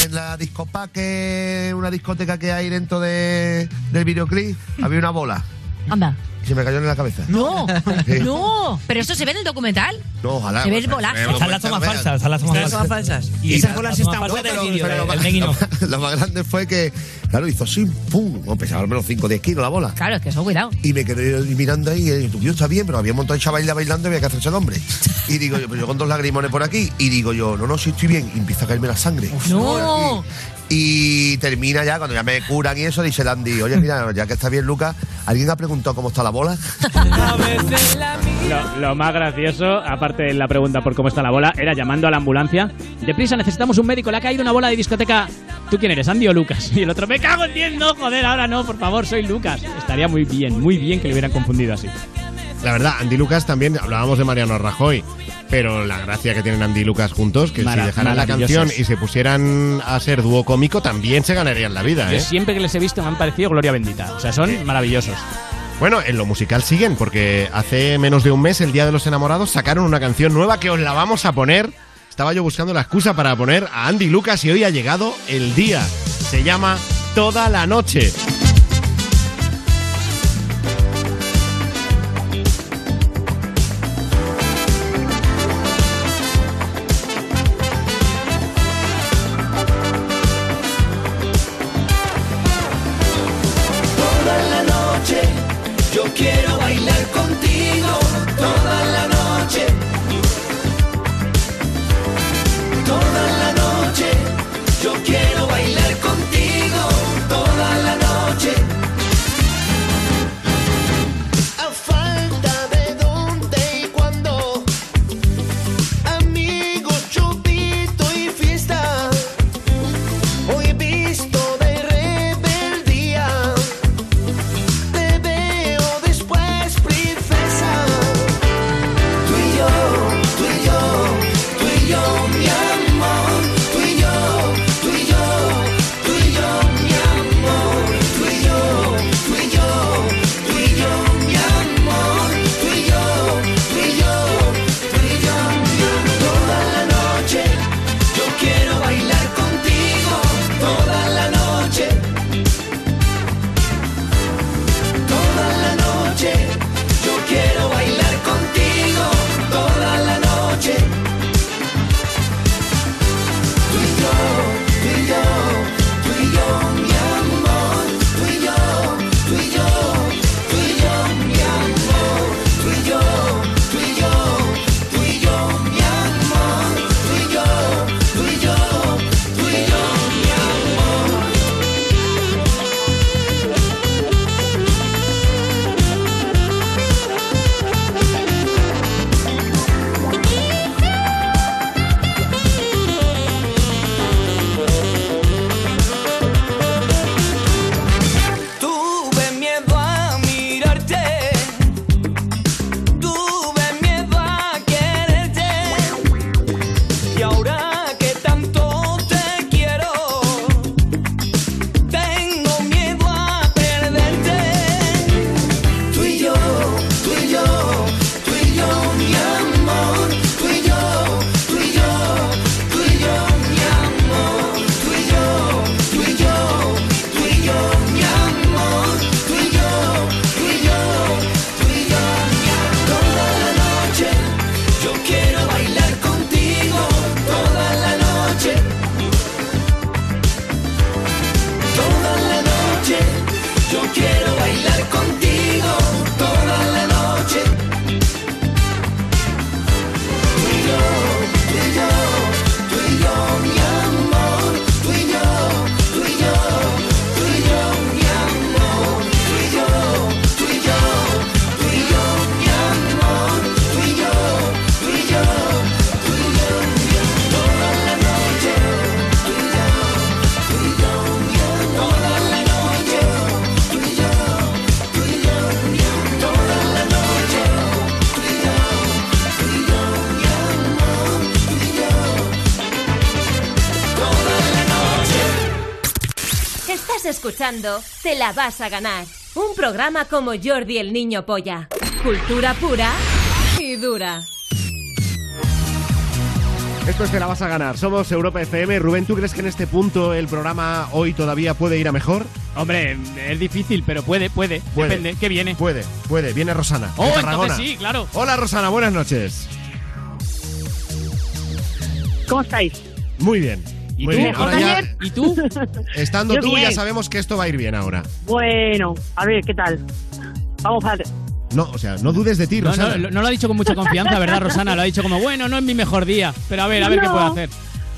En la discopa, que una discoteca que hay dentro de, del videoclip, había una bola Anda. Y se me cayó en la cabeza. No, Sí. no. ¿Pero eso se ve en el documental? No, ojalá. Se ve el pero- Están las tomas falsas, están las tomas falsas. falsas. Y esas la- bolas la- están del vídeo, el- lo más- making lo of. más- Lo más grande fue que, claro, hizo así, ¡pum! No, pesaba al menos 5 o 10 kilos la bola. Claro, es que eso, cuidado. Y me quedé mirando ahí, y tu tío está bien, pero había un montón de chavales bailando y había que hacerse el hombre. Y digo yo, pero yo con dos lagrimones por aquí, y digo yo, no, no, sí estoy bien, y empieza a caerme la sangre. No. Y termina ya, cuando ya me curan y eso, dice el Andy, oye, mira, ya que está bien Lucas, ¿alguien ha preguntado cómo está la bola? Lo, lo más gracioso, aparte de la pregunta por cómo está la bola, era llamando a la ambulancia. Deprisa, necesitamos un médico, le ha caído una bola de discoteca. ¿Tú quién eres, Andy o Lucas? Y el otro, me cago en 10, no, joder, ahora no, por favor, soy Lucas. Estaría muy bien, muy bien que le hubieran confundido así. La verdad, Andy Lucas también, hablábamos de Mariano Rajoy, pero la gracia que tienen Andy y Lucas juntos, que Mara- si dejaran la canción y se pusieran a ser dúo cómico, también se ganarían la vida, Yo ¿eh? siempre que les he visto me han parecido gloria bendita. O sea, son maravillosos. Bueno, en lo musical siguen, porque hace menos de un mes, el Día de los Enamorados, sacaron una canción nueva que os la vamos a poner. Estaba yo buscando la excusa para poner a Andy y Lucas y hoy ha llegado el día. Se llama Toda la Noche. Estás escuchando Te la vas a ganar. Un programa como Jordi el Niño Polla. Cultura pura y dura. Esto es Te la vas a ganar. Somos Europa FM. Rubén, ¿tú crees que en este punto el programa hoy todavía puede ir a mejor? Hombre, es difícil, pero puede, puede. Puede. Depende. ¿Qué viene? Puede, puede. Viene Rosana. de Oh, entonces sí, claro. Hola Rosana, buenas noches. ¿Cómo estáis? Muy bien. ¿Y Muy tú? bien. Ahora ya, ¿Y tú? estando Yo tú, ya sabemos que esto va a ir bien ahora. Bueno, a ver, ¿qué tal? Vamos a ver. No, o sea, no dudes de ti, No, Rosana. no, no lo ha dicho con mucha confianza, ¿verdad, Rosana? Lo ha dicho como, bueno, no es mi mejor día, pero a ver, a ver qué puedo hacer.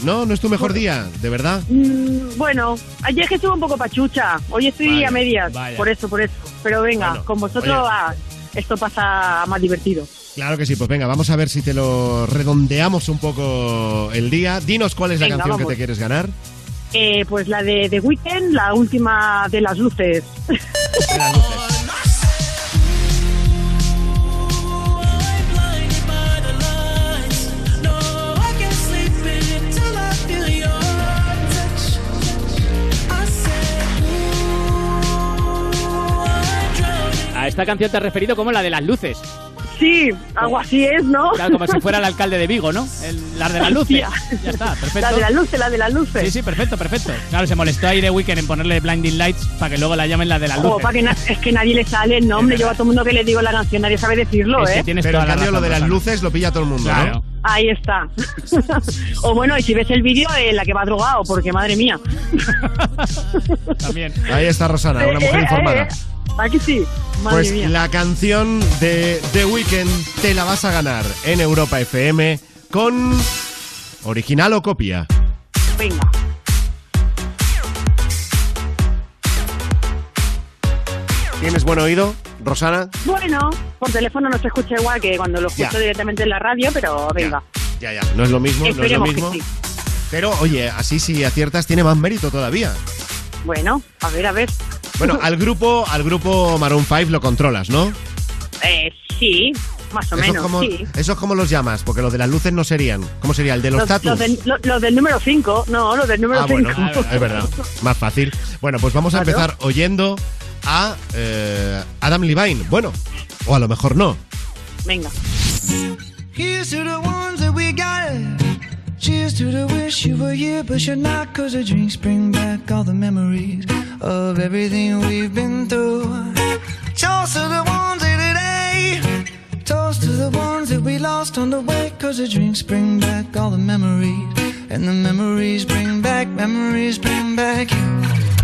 No, no es tu mejor día, de verdad. Mm, bueno, ayer es que estuve un poco pachucha. Hoy estoy a medias. vaya. Por eso, por eso. Pero venga, Bueno, con vosotros ah, esto pasa más divertido. Claro que sí, pues venga, vamos a ver si te lo redondeamos un poco el día. Dinos cuál es la Venga, canción que te quieres ganar. Eh, pues la de The Weeknd, la última de las luces. De las luces. A esta canción te has referido como la de las luces. Sí, algo así es, ¿no? Claro, como si fuera el alcalde de Vigo, ¿no? El- las de las luces. Ya está, perfecto. La de las luces, la de las luces. Sí, sí, perfecto, perfecto. Claro, se molestó ahí de Weekend en ponerle Blinding Lights para que luego la llamen la de las luces. pa' que es que nadie le sale el nombre. Yo a todo el mundo que le digo la canción, nadie sabe decirlo, Es que ¿eh? tienes Pero en la cambio lo de las luces lo pilla todo el mundo, Claro. ¿no? Ahí está. o bueno, y si ves el vídeo, eh, la que va drogado, porque madre mía. También. Ahí está Rosana, una Eh, mujer eh, informada. eh, Aquí sí, madre Pues mía. la canción de The Weeknd te la vas a ganar en Europa FM con original o copia. Venga. ¿Tienes buen oído, Rosana? Bueno, por teléfono no se escucha igual que cuando lo escucho Ya. directamente en la radio, pero venga. Ya, ya. No es lo mismo, no es lo Esperemos que mismo. sí. Pero oye, así si aciertas tiene más mérito todavía. Bueno, a ver, a ver. Bueno, al grupo, al grupo Maroon 5 lo controlas, ¿no? Eh, sí, más o Eso es menos, como, sí. eso es como los llamas, porque los de las luces no serían. ¿Cómo sería? ¿El de los, Los, tatus? los del, lo- los del número 5, no, los del número Ah, 5. bueno, es verdad. Más fácil. Bueno, pues vamos a Claro. empezar oyendo a eh, Adam Levine. Bueno, o a lo mejor no. Venga. Here's to the ones that we got. Cheers to the wish you were here, but you're not. Cause the drinks bring back all the memories of everything we've been through. Toast to the ones here today. Toast to the ones that we lost on the way. Cause the drinks bring back all the memories. And the memories bring back, memories bring back you.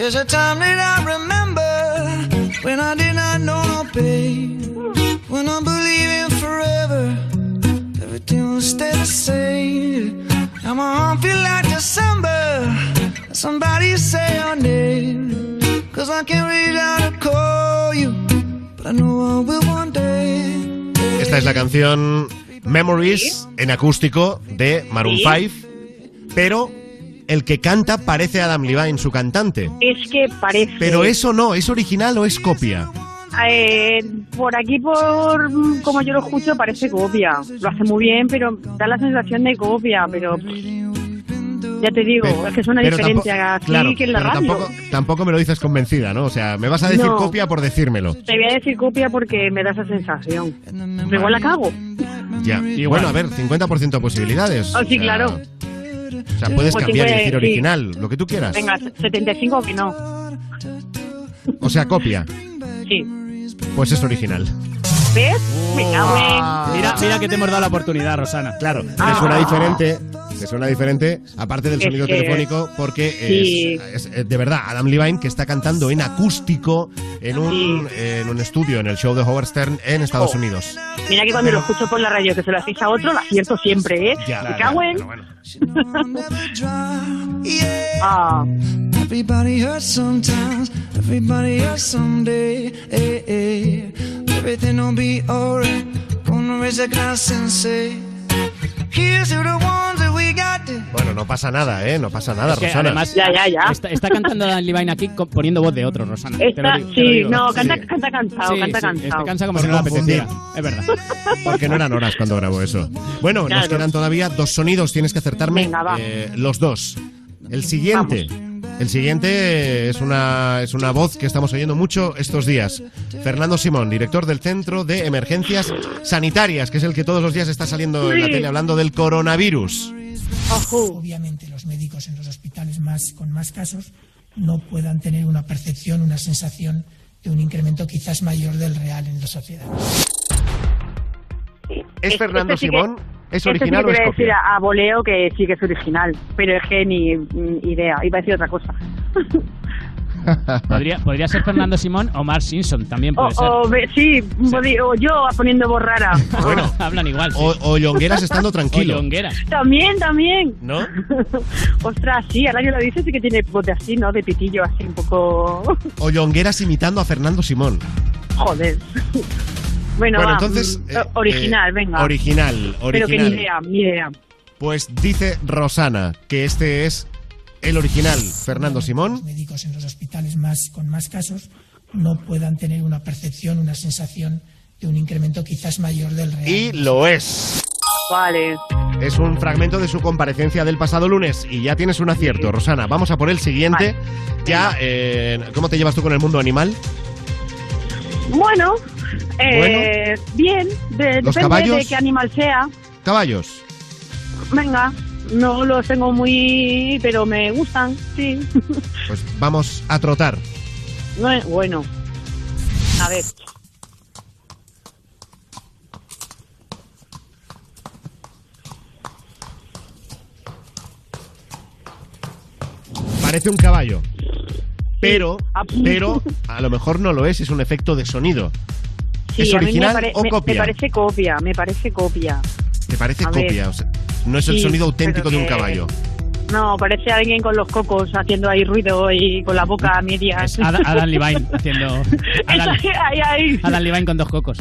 There's a time that I remember when I did not know no pain. When I believe in forever, everything will stay the same. Now my heart feel like December. Somebody say your name. Cause I can't reach out to call you. But I know I will one day. Esta es la canción Memories en acústico de Maroon Sí. 5, pero el que canta parece Adam Levine, su cantante. Es que parece. Pero eso no, ¿es original o es copia? Eh, por aquí, por como yo lo escucho, parece copia. Lo hace muy bien, pero da la sensación de copia. Pero ya te digo, Pero- es que es una diferencia tampoco- aquí claro, que en la pero radio. Tampoco, tampoco me lo dices convencida, ¿no? O sea, me vas a decir No. copia por decírmelo. Te voy a decir copia porque me da esa sensación. Pero igual la cago. Ya. Bueno, a ver, 50% de posibilidades. Oh, sí, O sea, claro. O sea, puedes Pues cambiar y decir sí. original, lo que tú quieras. Venga, 75 que no. O sea, copia. Sí. Pues es original. ¿Ves? Me cago en... Mira, mira que te hemos dado la oportunidad, Rosana. Claro, te Ah. suena diferente. Te suena diferente, aparte del Es sonido que- telefónico, porque Sí. es, es, eh, de verdad Adam Levine que está cantando en acústico en un, en un estudio, en el show de Howard Stern en Estados Oh. Unidos. Mira que cuando lo escucho por la radio que se lo hacéis a otro, lo acierto siempre, ¿eh? Ya, Me ya, cago en... Ah. Everybody hurts sometimes, everybody hurts someday. eh, eh. Everything will be alright. Gonna raise a glass and say, Bueno, no pasa nada, ¿eh? No pasa nada, Es que Rosana. además Ya, ya, ya. Está, está cantando Dan Levine aquí poniendo voz de otro, Rosana. Te lo Esta, digo- te lo sí, digo. no, canta, Sí. canta cansado, Sí, canta sí, cansado. Este cansa como si no le confundir. apetecía. Es verdad. Porque no eran horas cuando grabó eso. Bueno, nos Claro. quedan todavía dos sonidos, tienes que acertarme Venga, va. eh, los dos. El siguiente. El siguiente es una, es una voz que estamos oyendo mucho estos días. Fernando Simón, director del Centro de Emergencias Sanitarias, que es el que todos los días está saliendo en la tele hablando del coronavirus. Obviamente los médicos en los hospitales más, con más casos no puedan tener una percepción, una sensación de un incremento quizás mayor del real en la sociedad. ¿Es Fernando este sí que- Simón? ¿Es este original sí que o es te voy a decir copia? a, a voleo que sí que es original, pero es que ni idea, iba a decir otra cosa. Podría, podría ser Fernando Simón o Mark Simpson, también O, puede ser. o sí, podi- o yo poniendo voz rara. Bueno, hablan igual. O, o Llongueras estando tranquilo. O Llongueras. También, también. ¿No? Ostras, sí, ahora que lo dices sí que tiene bote así, ¿no? De pitillo, así un poco... O Llongueras imitando a Fernando Simón. Joder. Bueno, Bueno, va, entonces, mm, eh, original, eh, venga. original, Pero que ni original. idea, ni idea. Pues dice Rosana que este es el original Fernando Simón. médicos en los hospitales más con más casos no puedan tener una percepción, una sensación de un incremento quizás mayor del real. Y lo es. Vale. Es un fragmento de su comparecencia del pasado lunes y ya tienes un acierto, Rosana. Vamos a por el siguiente. Ya, eh, ¿cómo te llevas tú con el mundo animal? Bueno, eh, bien, de- ¿Los depende caballos? de qué animal sea. Caballos. Venga, no los tengo muy... pero me gustan, sí. Pues vamos a trotar. No, bueno, a ver. Parece un caballo. Pero, pero a lo mejor no lo es, es un efecto de sonido. Sí, ¿Es a mí me original pare- o copia? Me parece copia, me parece copia. ¿Te parece A copia? O sea, no es el Sí, sonido auténtico de un caballo. No, parece alguien con los cocos haciendo ahí ruido y con la boca a medias. Adam, Adam Levine haciendo. Adam. Adam Levine con dos cocos.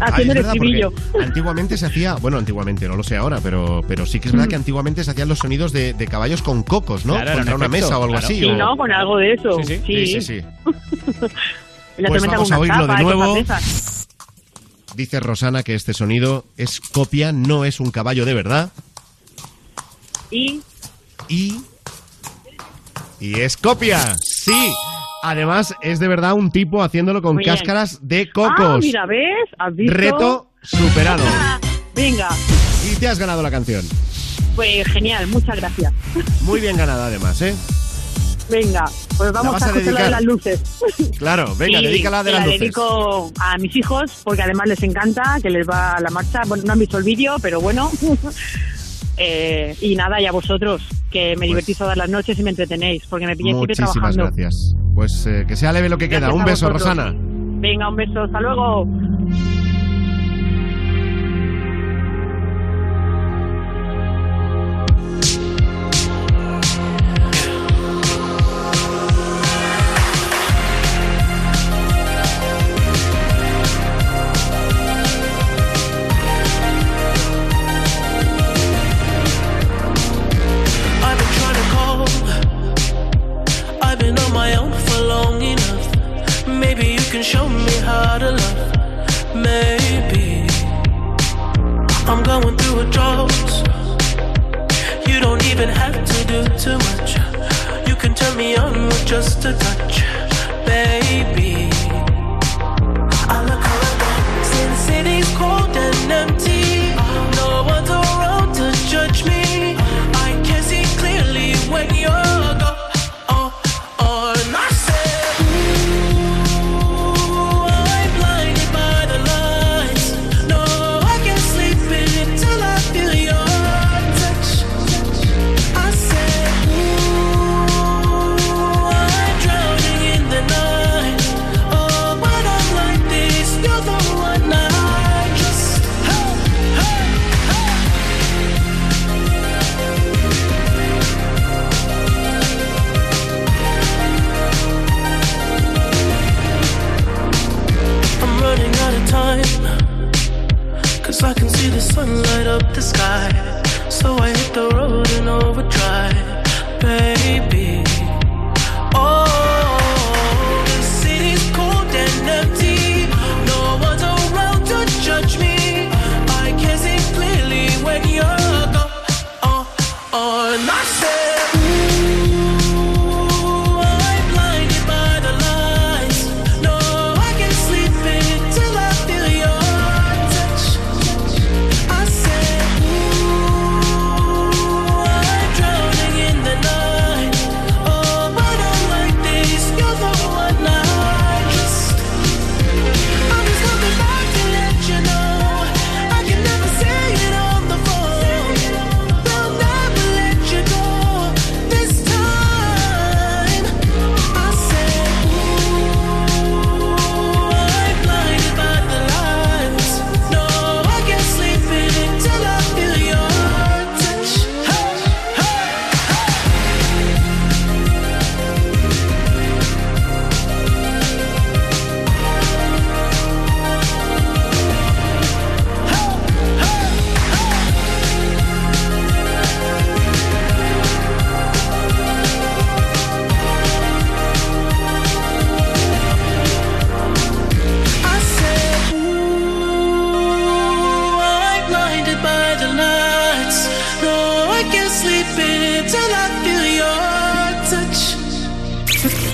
Ah, Haciendo es el verdad, porque estribillo. Antiguamente se hacía, bueno, antiguamente, no lo sé ahora, pero, pero sí que es Mm. verdad que antiguamente se hacían los sonidos de, de caballos con cocos, ¿no? Claro, Contra una efecto, mesa o algo claro. así. Sí, o- ¿no? Con algo de eso. Sí, Sí, Sí, sí, sí. En la Pues vamos a oírlo de tapa nuevo. Dice Rosana que este sonido es copia, no es un caballo de verdad. Y Y. Y es copia, sí. Además, es de verdad un tipo haciéndolo con Muy bien. cáscaras de Ah, cocos. mira, ¿ves? ¿Has visto? Reto superado. Ah, Venga, Y te has ganado la canción. pues genial, muchas gracias. Muy bien ganada, además, ¿eh? Venga, pues vamos a a la de las luces. Claro, venga, Sí, dedícala de la las luces. dedico a mis hijos porque además les encanta, que les va la marcha. Bueno, no han visto el vídeo, pero bueno. Eh, y nada, y a vosotros, que me divertís todas las noches y me entretenéis, porque me pilláis siempre Pues Muchísimas trabajando. gracias. Pues eh, que sea leve lo que queda. Un beso. Rosana. Venga, un beso, hasta luego.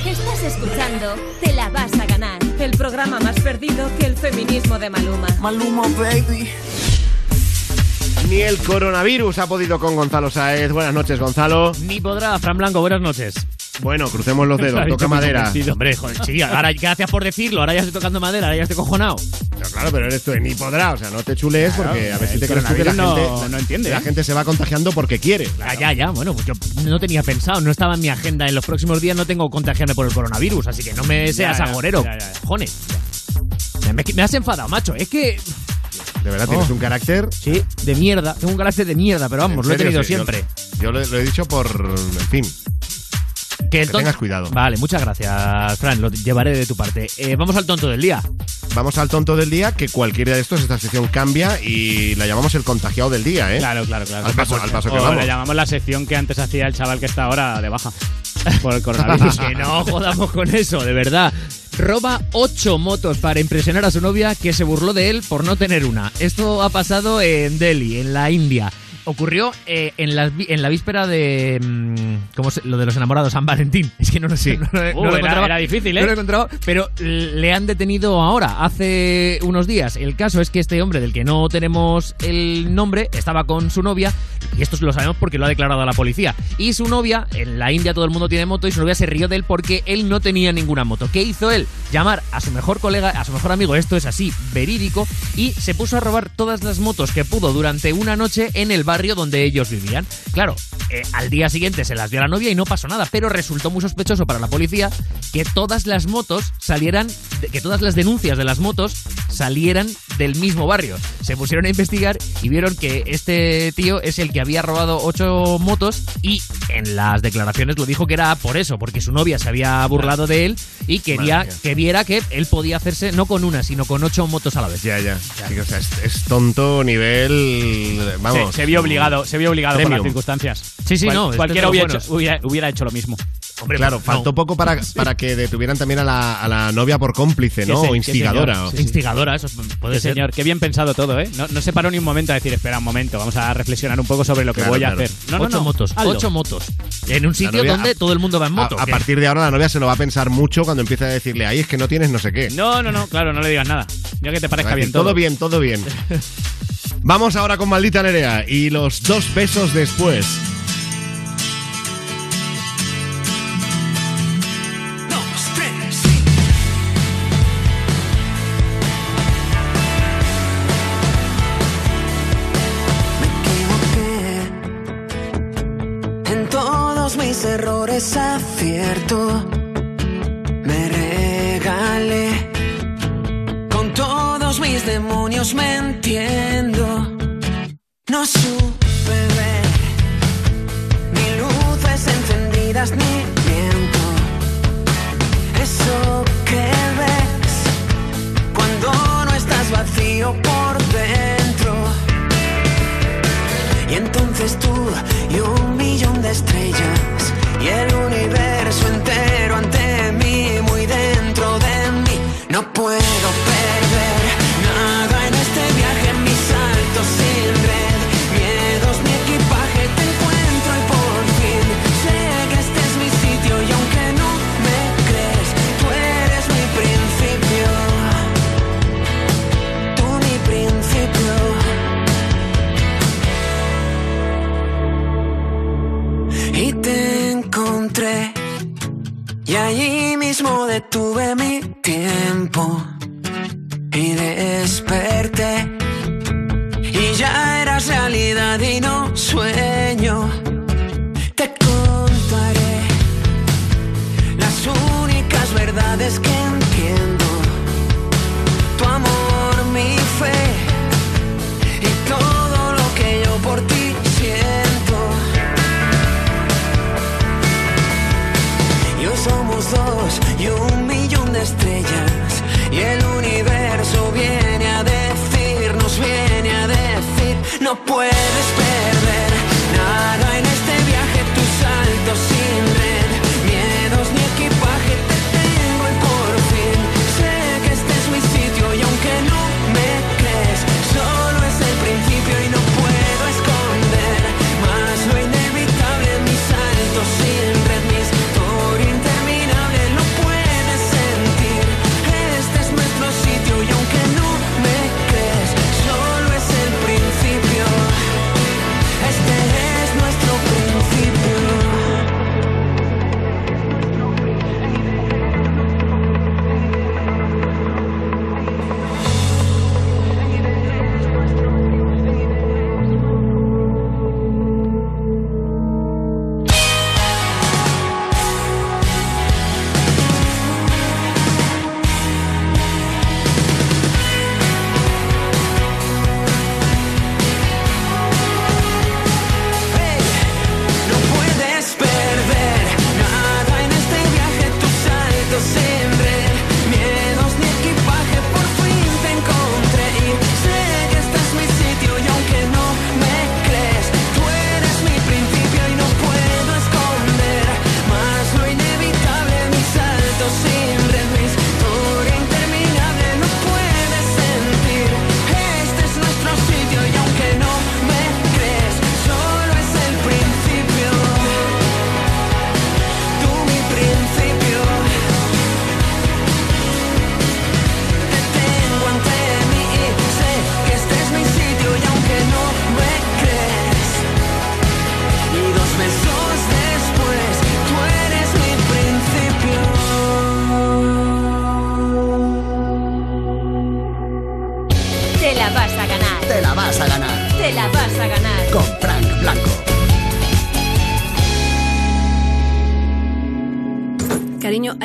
Estás escuchando Te la vas a ganar. El programa más perdido que el feminismo de Maluma. Maluma, baby. Ni el coronavirus ha podido con Gonzalo Saez. Buenas noches, Gonzalo. Ni podrá, Fran Blanco, buenas noches. Bueno, crucemos los dedos, toca madera. Hombre, joder, sí, ahora gracias por decirlo, ahora ya estoy tocando madera, ahora ya estoy cojonado. Pero claro, pero eres tú de ni podrá, o sea, no te chulees Claro, porque a ver si te crees tú que la gente no- entiende, La ¿eh? gente se va contagiando porque quiere. Ya, ya, ya, bueno, pues yo no tenía pensado, no estaba en mi agenda. En los próximos días no tengo contagiarme por el coronavirus, así que no me seas Ya, ya, agorero. ya. Cojones. Me, me has enfadado, macho. Es que. De verdad, tienes Oh. un carácter. Sí, de mierda. Tengo un carácter de mierda, pero vamos, lo he tenido sí, yo- siempre. Yo, lo, lo he dicho por. En fin. Que, Que tengas cuidado. Vale, muchas gracias, Fran. Lo llevaré de tu parte. Eh, vamos al tonto del día. Vamos al tonto del día, que cualquiera de estos, esta sección cambia y la llamamos el contagiado del día, ¿eh? Claro, claro, claro. Al paso, al paso que O vamos. le llamamos la sección que antes hacía el chaval que está ahora de baja por el coronavirus. que no jodamos con eso, de verdad. Roba ocho motos para impresionar a su novia que se burló de él por no tener una. Esto ha pasado en Delhi, en la India. Ocurrió eh, en, vi- en la víspera de. mm, ¿Cómo se- lo de los enamorados? San Valentín. Es que no lo sé. No, no Uh, lo era- difícil, ¿eh? No lo he encontrado, pero le han detenido ahora, hace unos días. El caso es que este hombre, del que no tenemos el nombre, estaba con su novia, y esto lo sabemos porque lo ha declarado a la policía. Y su novia, en la India todo el mundo tiene moto, y su novia se rió de él porque él no tenía ninguna moto. ¿Qué hizo él? Llamar a su mejor colega, a su mejor amigo, esto es así, verídico, y se puso a robar todas las motos que pudo durante una noche en el barrio donde ellos vivían. Claro, eh, al día siguiente se las dio a la novia y no pasó nada, pero resultó muy sospechoso para la policía que todas las motos salieran, que todas las denuncias de las motos salieran del mismo barrio. Se pusieron a investigar y vieron que este tío es el que había robado ocho motos y en las declaraciones lo dijo que era por eso, porque su novia se había burlado de él y quería que viera que él podía hacerse no con una, sino con ocho motos a la vez. Ya, ya. Sí, o sea, es, es tonto nivel. Vamos. Se, se vio obligado, se vio obligado por las circunstancias. Sí, sí, Cual- no, Cualquiera hubiera hecho, hubiera, hubiera hecho lo mismo. Hombre, Claro, faltó no. poco para, para que detuvieran también a la, a la novia por cómplice, ¿no? O instigadora. señor. o- Sí, sí. Instigadora, eso puede Sí, ser. señor, qué bien pensado todo, ¿eh? No, no se paró ni un momento a decir, espera un momento, vamos a reflexionar un poco sobre lo que Claro, voy a hacer. No, no, ocho no, motos, ocho motos. En un sitio novia- donde a- todo el mundo va en moto. A, a partir de ahora la novia se lo va a pensar mucho cuando empiece a decirle, ahí es que no tienes no sé qué. No, no, no, claro, no le digas nada. Yo que te parezca decir, bien todo. todo bien, todo bien. Vamos ahora con Maldita Nerea y los dos besos después. Errores acierto. Me regalé. Con todos mis demonios me entiendo. No supe ver ni luces encendidas ni viento. Eso que ves cuando no estás vacío por dentro. Y entonces tú y un millón de estrellas y el universo entero ante mí, muy dentro de mí. No puedo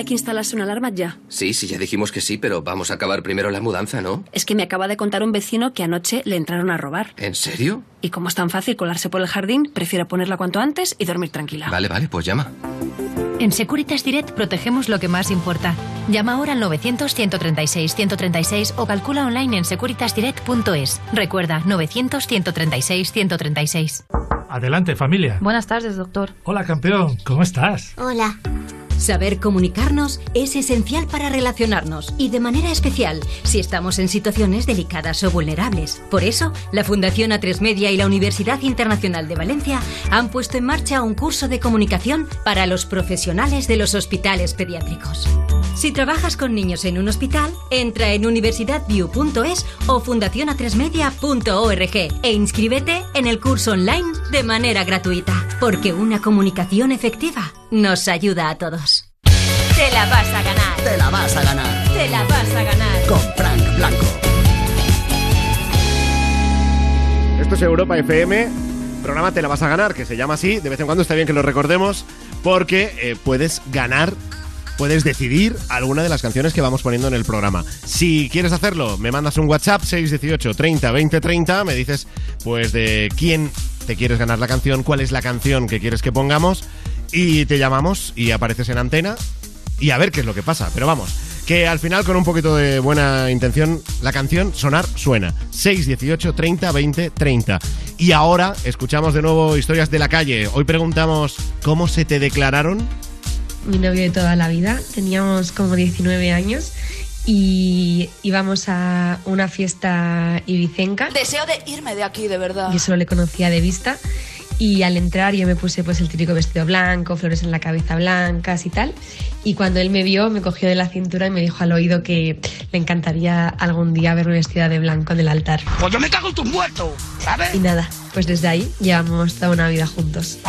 que instalarse una alarma ya. Sí, sí, ya dijimos que sí, pero vamos a acabar primero la mudanza, ¿no? Es que me acaba de contar un vecino que anoche le entraron a robar. ¿En serio? Y como es tan fácil colarse por el jardín, prefiero ponerla cuanto antes y dormir tranquila. Vale, vale, pues llama. En Securitas Direct protegemos lo que más importa. Llama ahora al 900-136-136 o calcula online en securitasdirect.es. Recuerda, 900-136-136. Adelante, familia. Buenas tardes, doctor. Hola, campeón. ¿Cómo estás? Hola. Saber comunicarnos es esencial para relacionarnos y de manera especial si estamos en situaciones delicadas o vulnerables. Por eso, la Fundación A3 Media y la Universidad Internacional de Valencia han puesto en marcha un curso de comunicación para los profesionales de los hospitales pediátricos. Si trabajas con niños en un hospital, entra en universidadview.es o fundacionatresmedia.org e inscríbete en el curso online de manera gratuita, porque una comunicación efectiva nos ayuda a todos. Te la vas a ganar. Te la vas a ganar. Te la vas a ganar. Con Frank Blanco. Esto es Europa FM, programa Te la vas a ganar, que se llama así. De vez en cuando está bien que lo recordemos, porque eh, puedes ganar, puedes decidir alguna de las canciones que vamos poniendo en el programa. Si quieres hacerlo, me mandas un WhatsApp 618 30 20 30, me dices pues de quién te quieres ganar la canción, cuál es la canción que quieres que pongamos y te llamamos y apareces en antena y a ver qué es lo que pasa. Pero vamos, que al final con un poquito de buena intención la canción sonar suena. 618 30 20 30. Y ahora escuchamos de nuevo historias de la calle. Hoy preguntamos ¿cómo se te declararon? Mi novio de toda la vida. Teníamos como 19 años y íbamos a una fiesta ibicenca. Deseo de irme de aquí, de verdad. Yo solo le conocía de vista y al entrar yo me puse pues el típico vestido blanco, flores en la cabeza blancas y tal. Y cuando él me vio, me cogió de la cintura y me dijo al oído que le encantaría algún día verme vestida de blanco en el altar. Pues yo me cago en tus muertos, ¿sabes? Y nada, pues desde ahí llevamos toda una vida juntos.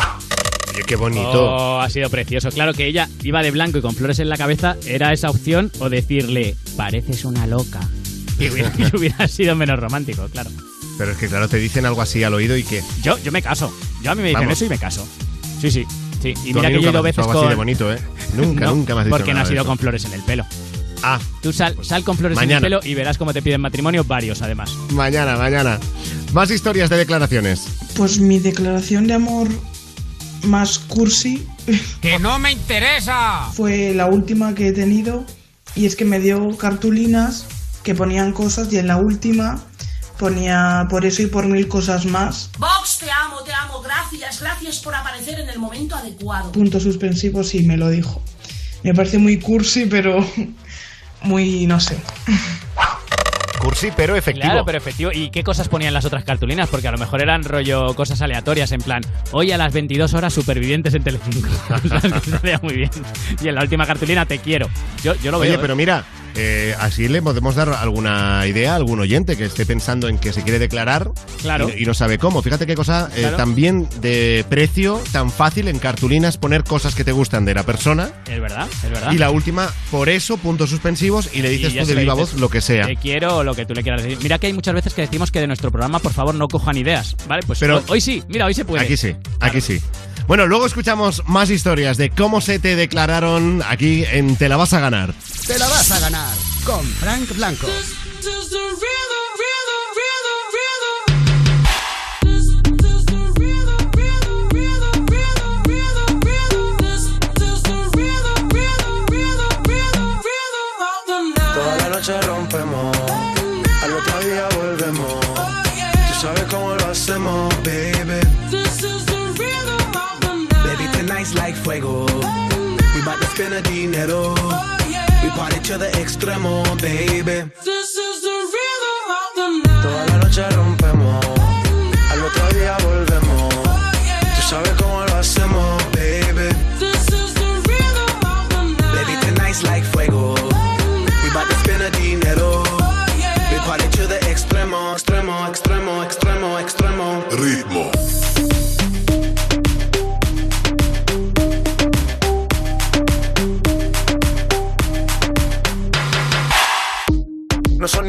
Oye, qué bonito. Oh, ha sido precioso. Claro que ella iba de blanco y con flores en la cabeza. ¿Era esa opción o decirle, pareces una loca? Y hubiera, y hubiera sido menos romántico, claro. Pero es que claro, te dicen algo así al oído y que... Yo, yo me caso. Yo a mí me dicen Vamos. eso y me caso. Sí, sí. sí. Y Tú a mira mí que yo he nunca ido me has dicho veces algo así con... de bonito, ¿eh? Nunca, No, nunca me has dicho Porque no nada has de ido eso. con flores en el pelo. Ah. Tú sal, sal con flores en el pelo y verás cómo te piden matrimonio varios, además. Mañana, mañana. Más historias de declaraciones. Pues mi declaración de amor más cursi ¡Que no me interesa! fue la última que he tenido y es que me dio cartulinas que ponían cosas y en la última ponía por eso y por mil cosas más. Vox, te amo, te amo. Gracias, gracias por aparecer en el momento adecuado. Puntos suspensivos y me lo dijo. Me parece muy cursi, pero muy, no sé. Cursi, pero efectivo. Claro, pero efectivo. ¿Y qué cosas ponían las otras cartulinas? Porque a lo mejor eran rollo cosas aleatorias, en plan, hoy a las 22 horas supervivientes en Telecinco. Muy bien. Y en la última cartulina, te quiero. Yo, yo lo veo. Oye, ¿eh? pero mira, eh, así le podemos dar alguna idea a algún oyente que esté pensando en que se quiere declarar Claro. y, y no sabe cómo. Fíjate qué cosa eh, Claro. también de precio, tan fácil en cartulinas poner cosas que te gustan de la persona. Es verdad, es verdad. Y la última, por eso, puntos suspensivos, y le dices tú de viva dices, voz lo que sea. Te quiero o lo que tú le quieras decir. Mira que hay muchas veces que decimos que de nuestro programa, por favor, no cojan ideas. ¿Vale? Pues Pero- hoy, hoy sí, mira, hoy se puede. Aquí sí, aquí sí. Bueno, luego escuchamos más historias de cómo se te declararon aquí en Te la vas a ganar. Te la vas a ganar con Frank Blanco. Fuego. We bout to spend the dinero. We party to the extremo, baby.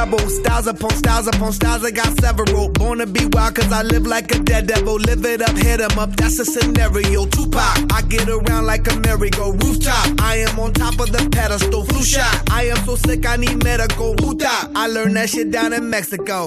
Rebel, styles upon styles upon styles. I got several. Born to be wild, cause I live like a dead devil. Live it up, hit 'em up, that's a scenario. Tupac, I get around like a merry-go rooftop. I am on top of the pedestal, flu shot. I am so sick, I need medical. Huta, I learned that shit down in Mexico.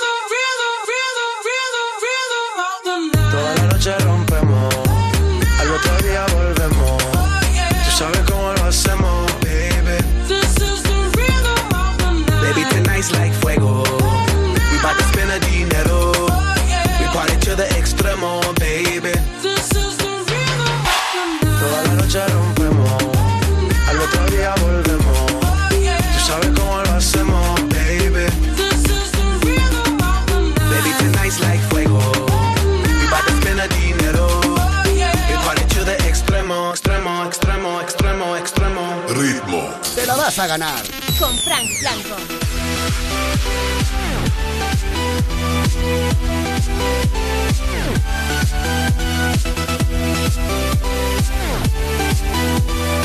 a ganar. Con Frank Blanco.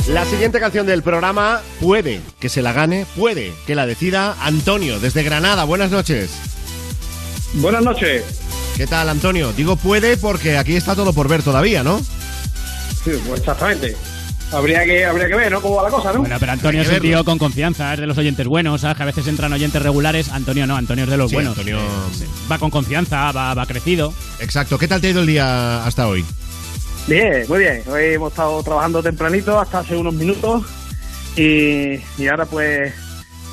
La siguiente canción del programa puede que se la gane, puede que la decida Antonio desde Granada. Buenas noches. Buenas noches. ¿Qué tal, Antonio? Digo puede porque aquí está todo por ver todavía, ¿no? Sí, exactamente. Habría que, habría que ver, ¿no? Cómo va la cosa, ¿no? Bueno, pero Antonio es tío con confianza, es de los oyentes buenos, ¿sabes? Que a veces entran oyentes regulares. Antonio no, Antonio es de los Sí, buenos. Antonio- Va con confianza, va, va crecido. Exacto. ¿Qué tal te ha ido el día hasta hoy? Bien, muy bien. Hoy hemos estado trabajando tempranito hasta hace unos minutos y, y ahora pues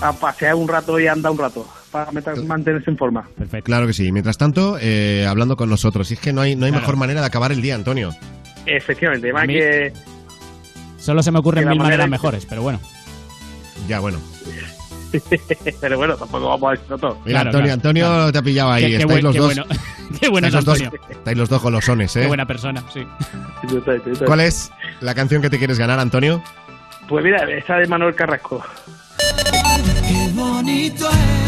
a pasear un rato y a andar un rato para mantenerse en forma. Claro que sí. Mientras tanto, eh, hablando con nosotros. Y es que no hay, no hay Claro. mejor manera de acabar el día, Antonio. Efectivamente, más A mí- que Solo se me ocurren mil manera maneras mejores, pero bueno. Ya, bueno. pero bueno, tampoco vamos a decirlo todo. Mira, Claro, Antonio, claro, Antonio claro. te ha pillado ahí. Qué- qué estáis buen- los qué dos. bueno. Qué bueno es estáis los dos- Antonio. estáis los dos golosones, ¿eh? Qué buena persona, sí. ¿Cuál es la canción que te quieres ganar, Antonio? Pues mira, esa de Manuel Carrasco. Qué bonito es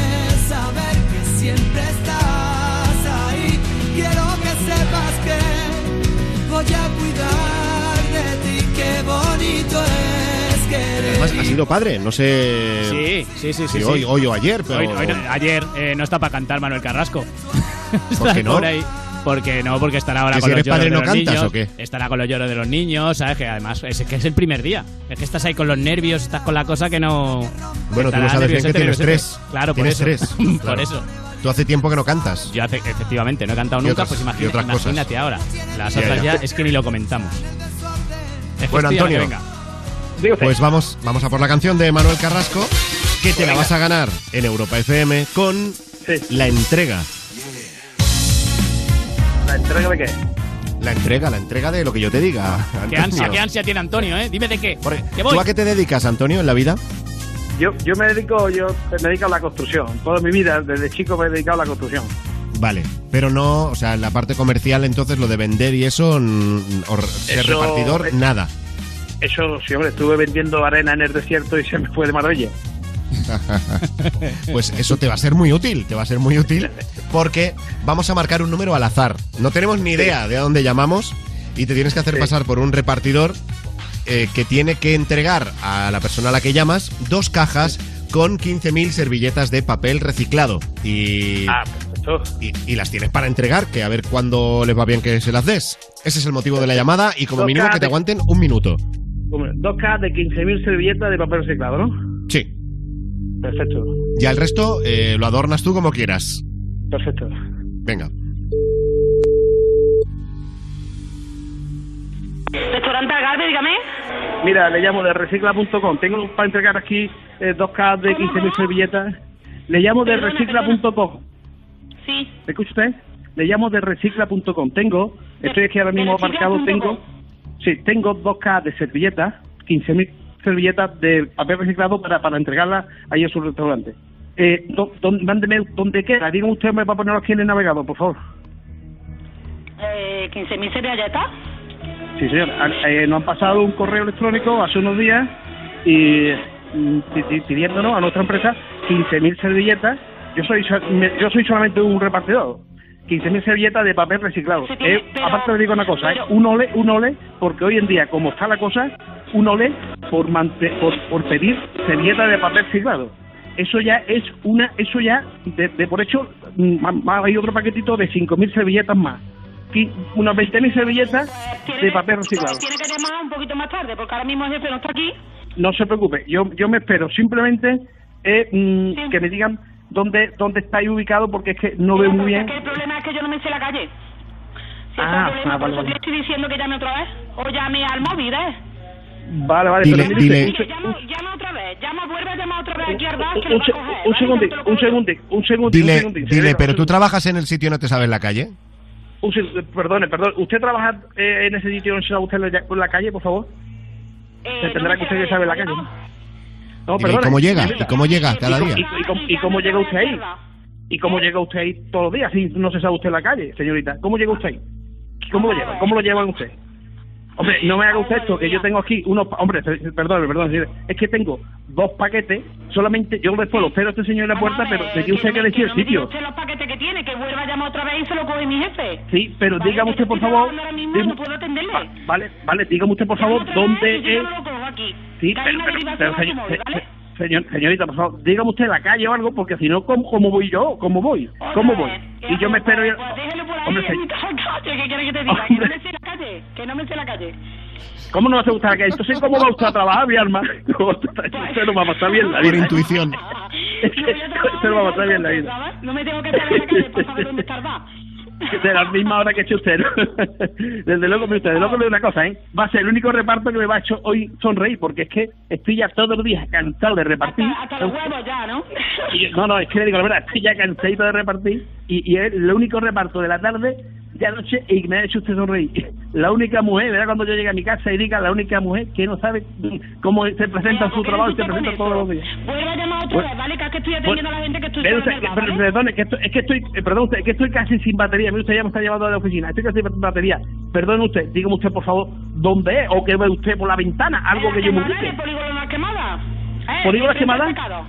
sido padre, no sé. Sí, sí, sí, sí. si hoy, sí. hoy o ayer, pero. Hoy- hoy no- ayer eh, no está para cantar Manuel Carrasco. ¿Por qué no? por ahí. Porque no, porque estará ahora ¿Que con si los lloros padre de no los cantas niños. o qué? Estará con los lloros de los niños, ¿sabes? Que además es que es el primer día. Es que estás ahí con los nervios, estás con la cosa que no. Bueno, tú lo sabes bien que tienes tres. Claro, por Tienes eso. tres. por eso. Tú hace tiempo que no cantas. Yo hace, efectivamente no he cantado nunca, otras- pues imagina- otras cosas. imagínate ahora. Las otras ya. ya. es que ni lo comentamos. Es Bueno, Antonio. venga. Pues vamos, vamos a por la canción de Manuel Carrasco, que te la vas a ganar en Europa FM con la entrega. ¿La entrega de qué? La entrega, la entrega de lo que yo te diga. Qué Antonio. ansia, qué ansia tiene Antonio, ¿eh? Dime de qué. ¿Qué voy? ¿Tú a qué te dedicas, Antonio, en la vida? Yo, yo me dedico, yo me dedico a la construcción. Toda mi vida, desde chico me he dedicado a la construcción. Vale, pero no, o sea, en la parte comercial, entonces lo de vender y eso, ser Eso- repartidor, nada. Eso, sí, hombre, estuve vendiendo arena en el desierto y se me fue de maravilla. Pues eso te va a ser muy útil, te va a ser muy útil porque vamos a marcar un número al azar. No tenemos ni idea de a dónde llamamos y te tienes que hacer pasar por un repartidor eh, que tiene que entregar a la persona a la que llamas dos cajas con 15.000 servilletas de papel reciclado. Y, Ah, y, y las tienes para entregar, que a ver cuándo les va bien que se las des. Ese es el motivo de la llamada y como mínimo que te aguanten un minuto. Hombre, Dos cajas de 15.000 servilletas de papel reciclado, ¿no? Sí. Perfecto, Ya el resto eh, lo adornas tú como quieras. perfecto. Venga. Restaurante Algarve, dígame. Mira, le llamo de recicla.com. Tengo para entregar aquí eh, dos cajas de 15.000 servilletas. Le llamo de recicla.com. Sí. ¿Me escucha usted? Le llamo de recicla.com. Tengo, estoy aquí ahora mismo marcado, tengo, sí, tengo dos cajas de servilletas, 15.000 servilletas de papel reciclado para, para entregarlas ahí en su restaurante. Eh, do- don- mándeme dónde queda. Digan usted, me va a ponerlo aquí en el navegador, por favor. Eh, 15.000 sería ya está. Sí, señor. Ah, eh, nos han pasado un correo electrónico hace unos días y mm, pi- pi- pidiéndonos a nuestra empresa 15.000 servilletas. Yo soy yo soy solamente un repartidor. 15.000 servilletas de papel reciclado. Eh, aparte le digo una cosa, eh, un ole, un ole, porque hoy en día, como está la cosa, un ole por, mante- por, por pedir servilletas de papel reciclado. Eso ya es una, eso ya, de, de por hecho, mm, hay otro paquetito de 5.000 servilletas más. Qui- Unas 20.000 servilletas de papel reciclado. Tiene que llamar un poquito más tarde, porque ahora mismo el jefe no está aquí. No se preocupe, yo yo me espero. Simplemente eh, mm, que me digan dónde dónde estáis ubicado porque es que no veo muy bien. Es que el problema es que yo no me sé la calle. Si Ah, es el problema, ah, por vale, eso vale. te estoy diciendo que llame otra vez. O llame al móvil, ¿eh? Vale, vale, Dile- pero dile- Llama, llama otra vez. Llama, vuelve a llamar otra vez aquí al bar, un, un, va a se- coger. un segundo, un segundo, un segundo, un Dile, segundo. dile, pero tú trabajas en el sitio y no te sabes la calle. Perdone, perdón. ¿Usted trabaja eh, en ese sitio? ¿No se sabe usted la, la calle, por favor? Eh, Se tendrá que usted que sabe la calle. No, Dile, ¿y perdone. cómo llega? ¿Y cómo llega cada ¿Y cómo- día? y- cómo- ¿Y cómo llega usted ahí? ¿Y cómo llega usted ahí todos los días si no se sabe usted la calle, señorita? ¿Cómo llega usted ahí? ¿Cómo lo lleva? ¿Cómo lo llevan usted? Hombre, no me haga usted esto, que yo tengo aquí unos... Hombre, pe- perdón, perdón, es que tengo dos paquetes, solamente yo después lo espero a este señor en la puerta, pero tenía usted que decir el no sitio. usted los paquetes que tiene, que vuelva a llamar otra vez y se lo coge mi jefe. Sí, pero Vale, dígame usted, por favor... mismo, no puedo atenderle. Va- Vale, vale, dígame usted, por favor, dónde es... no lo cojo aquí. Sí, pero, pero, pero, su señor- señorita, por favor, dígame usted la calle o algo, porque si no, ¿cómo, cómo voy yo? ¿Cómo voy? ¿Cómo voy? Y yo me espero... ir- Pues déjelo por ahí Hombre, en calle, ¿qué quiere que te diga? Que no me sé la calle, que no me sé la calle. ¿Cómo no va a gustar la calle? Entonces, ¿cómo va usted a trabajar, mi arma? Usted no va a pasar bien la Por vida. intuición. Es que usted no va a pasar bien la vida. No me tengo que salir a la calle para saber dónde está el bar. De la misma hora que ha hecho usted. Desde luego, usted, desde luego le una cosa, ¿eh? Va a ser el único reparto que me va a hecho hoy sonreír, porque es que estoy ya todos los días cansado de repartir. Hasta los huevos ya, ¿no? Y yo- no, no, es que le digo la verdad, estoy ya cansadito de repartir y, y es el único reparto de la tarde de anoche y me ha hecho usted sonreír. La única mujer, ¿verdad? Cuando yo llegue a mi casa y diga la única mujer que no sabe cómo se presenta en su trabajo y se presenta todos los días. Vuelve a llamar otra vez, ¿vale? Que es que estoy atendiendo a la gente que estoy Pero ¿vale? perdone, que esto- es que estoy, eh, perdón usted, es que estoy casi sin batería. Mire, usted ya me está llevando a la oficina. Estoy casi sin batería. Perdone usted, dígame usted, por favor, ¿dónde es? ¿O que ve usted por la ventana? Algo que yo me ¿Quemada? ubique. ¿El polígono Las Quemadas? ¿Eh? ¿Polígono pecado?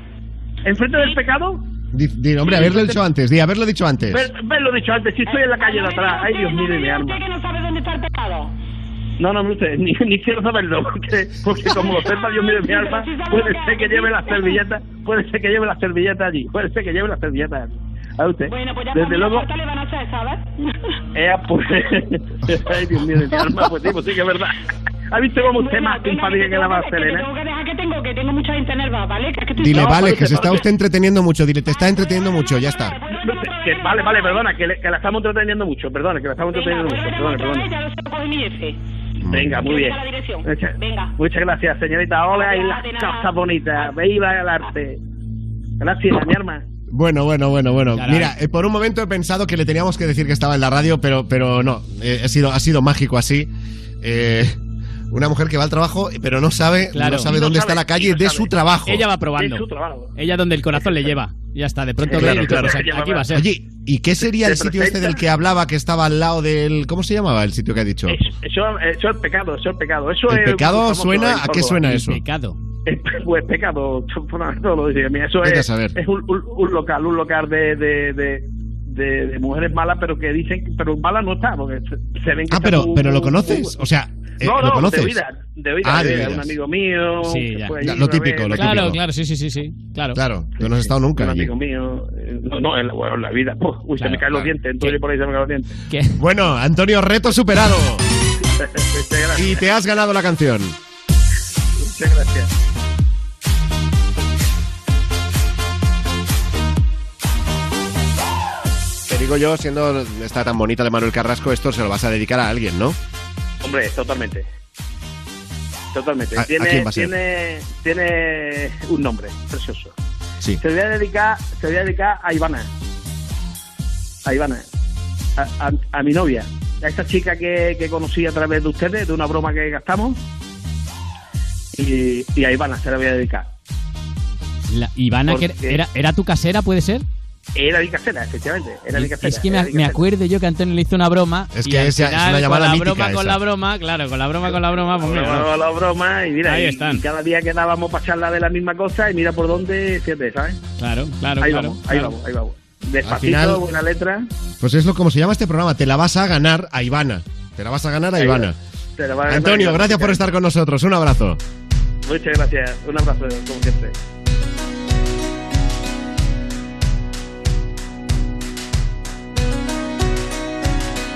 ¿Enfrente del pecado? Di, di, hombre, haberlo dicho antes, di, haberlo dicho antes. Ver, verlo dicho antes, si estoy en la calle de atrás. Ay, Dios mío, de mi alma. ¿Usted que no sabe dónde está el pecado? No, no, usted, ni, ni quiero saberlo, porque, porque como lo sepa Dios mío de mi alma, puede ser que lleve las servilletas, puede ser que lleve las servilletas allí, puede ser que lleve las servilletas allí. ¿A usted? Bueno, pues ya Desde luego, falta le van a hacer, ¿sabes? eh, pues, ay Dios mío de mi alma, pues sí, pues sí que es verdad. ¿Ha visto cómo usted más simpática que la Vale, más que tengo dejar que tengo, que tengo mucha gente en el bar, ¿vale? Que es que estoy Dile, vale, que se está usted entreteniendo mucho. Dile, te está entreteniendo mucho, ya está. Que, vale, vale, perdona, que, le- que la estamos entreteniendo mucho, perdona, que la estamos entreteniendo mucho, perdona, perdona. ya lo mi jefe. Venga, muy bien. Muchas, Venga. muchas gracias, señorita. Hola y las cosas bonitas. Viva el arte. Gracias, mi arma. Bueno, bueno, bueno, bueno. Caray. Mira, eh, por un momento he pensado que le teníamos que decir que estaba en la radio, pero, pero no. Eh, ha, sido, ha sido mágico así. Eh, una mujer que va al trabajo, pero no sabe, Claro. no sabe no dónde sabe, está la calle de su trabajo. Ella va probando. De su trabajo. Ella donde el corazón le lleva. Ya está, de pronto Claro, ve y dice, claro. pues aquí, aquí va a ser. Oye, ¿y qué sería el sitio este del que hablaba que estaba al lado del. ¿Cómo se llamaba el sitio que ha dicho? Eso, eso es el pecado, eso es pecado. Eso ¿El es pecado suena? en ¿A qué suena eso? Pecado. es, pues pecado todo lo dice. Mira, eso a es, saber. es un, un- un local, un local de, de, de, de- de mujeres malas, pero que dicen, pero mala no está, porque se, se ven que Ah, pero, pero lo conoces. O sea, eh, no, ¿lo no, conoces? de oídas, de oídas, Ah, de un amigo mío. Sí, ya. Ya, lo típico, vez. lo Claro, típico. claro, sí, sí, sí, sí. Claro. Claro, no he estado nunca un allí. amigo mío, eh, no, no, en la, bueno, en la vida, Uf, uy, se me caen los dientes, entonces por ahí se me caen los dientes. ¿Qué? Bueno, Antonio, reto superado. Y te has ganado la canción. Muchas gracias. Digo yo, siendo está tan bonita de Manuel Carrasco, esto se lo vas a dedicar a alguien, ¿no? Hombre, totalmente. Totalmente. ¿A- a tiene, quién va a ser? tiene, tiene un nombre precioso. Sí. Se lo voy a dedicar, se lo voy a dedicar a Ivana. A Ivana. A, a- a mi novia. A esta chica que, que conocí a través de ustedes, de una broma que gastamos. Y, y a Ivana se la voy a dedicar. La Ivana, que era, era tu casera, ¿puede ser? Era mi casera, efectivamente. Era mi casera. Es que me, me acuerdo yo que Antonio le hizo una broma. Es y que es final, una llamada con la mítica broma, con la broma, claro, con la broma, con la broma, pues mira. Broma, la broma, y mira, Ahí y- están. y cada día quedábamos para charlar de la misma cosa y mira por dónde, fíjate, ¿sabes? Claro, claro, ahí claro. vamos, ahí vamos, ahí vamos. Despacito, final- buena letra. Pues es lo como se llama este programa. Te la vas a ganar a Ivana. Te la vas a ganar a Ahí Ivana. Te la va a ganar Antonio, Ivana. gracias por estar con nosotros. Un abrazo. Muchas gracias. Un abrazo, como siempre.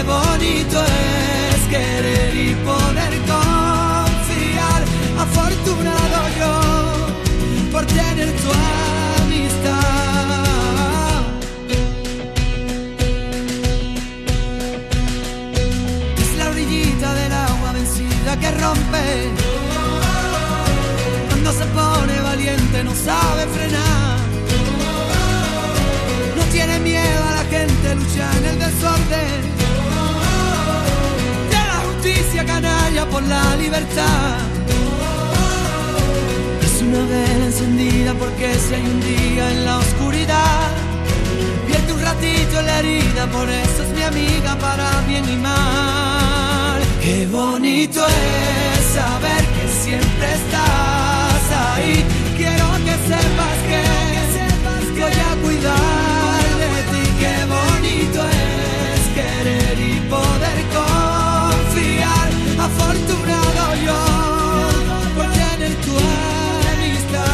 Qué bonito es querer y poder confiar. Afortunado yo por tener tu amistad. Es la orillita del agua vencida que rompe. Cuando se pone valiente no sabe frenar. No tiene miedo a la gente, lucha en el desorden. Canalla por la libertad. Es una vela encendida porque si hay un día en la oscuridad, vierte un ratito la herida, por eso es mi amiga para bien y mal. Qué bonito es saber que siempre estás ahí. Quiero que sepas que, voy a cuidar de ti. Qué bonito es querer y poder confiar. Yo por tener tu amistad.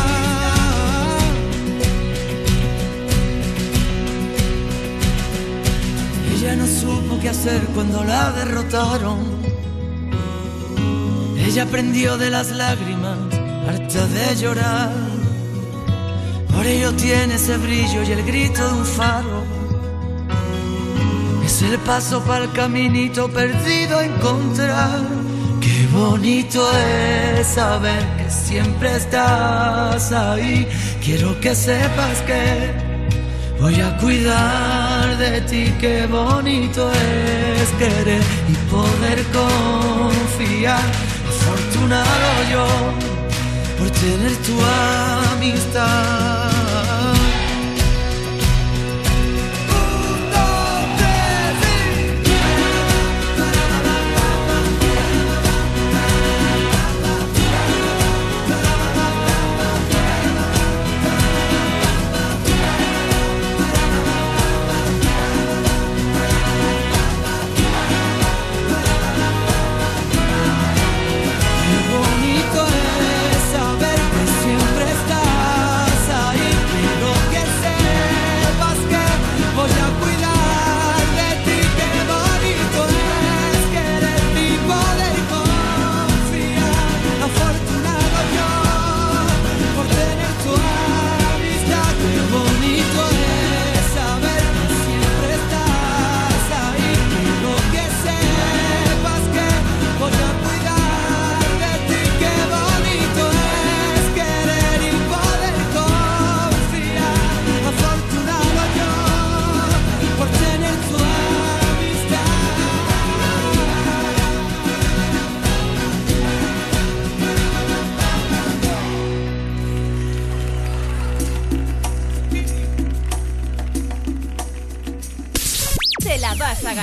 Ella no supo qué hacer cuando la derrotaron. Ella aprendió de las lágrimas, harta de llorar. Por ello tiene ese brillo y el grito de un faro. Es el paso para el caminito perdido a encontrar. Qué bonito es saber que siempre estás ahí. Quiero que sepas que voy a cuidar de ti. Qué bonito es querer y poder confiar. Afortunado yo por tener tu amistad.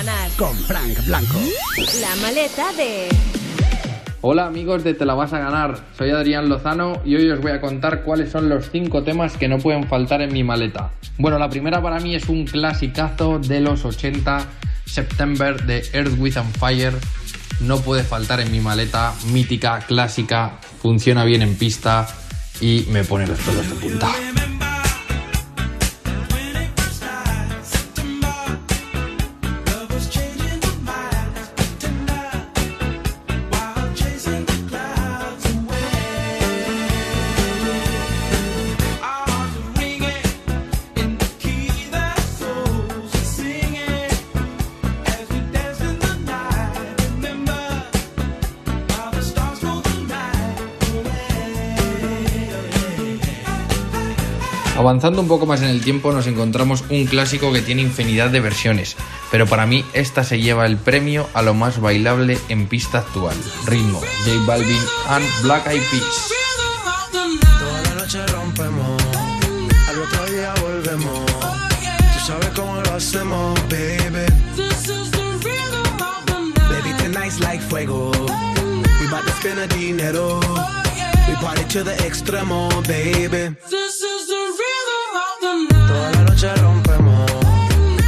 Ganar. Con Frank Blanco. La maleta de... Hola amigos de Te la vas a ganar, soy Adrián Lozano y hoy os voy a contar cuáles son los 5 temas que no pueden faltar en mi maleta. Bueno, la primera para mí es un clasicazo de los 80, September de Earth with and Fire. No puede faltar en mi maleta, mítica, clásica, funciona bien en pista y me pone los pelos de punta. Avanzando un poco más en el tiempo nos encontramos un clásico que tiene infinidad de versiones, pero para mí esta se lleva el premio a lo más bailable en pista actual. Ritmo, J Balvin and Black Eyed Peas. Toda la noche rompemos, al otro día volvemos. Tú sabes cómo lo hacemos, baby. Baby, tonight's like fuego. We bout to spend a dinero. We party to the extremo, baby. Toda la noche rompemos,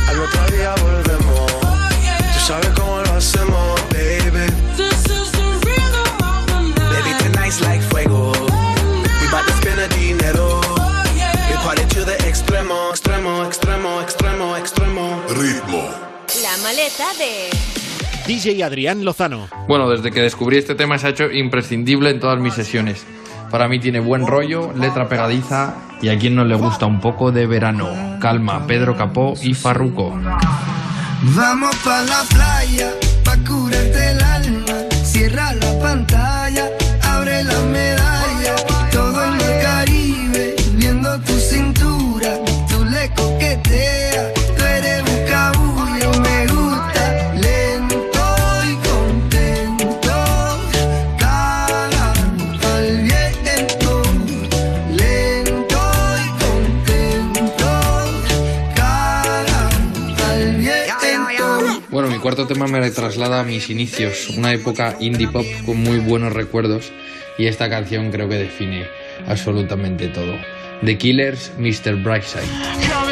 al otro día volvemos. Tú sabes cómo lo hacemos, baby. Baby, tonight's like fuego. We bout to spend a dinero. We party to the extremo, extremo, extremo, extremo, extremo. Ritmo. La maleta de... DJ Adrián Lozano. Bueno, desde que descubrí este tema se ha hecho imprescindible en todas mis sesiones. Para mí tiene buen rollo, letra pegadiza y a quien no le gusta un poco de verano. Calma, Pedro Capó y Farruco. Vamos pa la playa, pa curarte el alma. Cierra la pantalla, tema me traslada a mis inicios, una época indie pop con muy buenos recuerdos y esta canción creo que define absolutamente todo. The Killers, Mr. Brightside.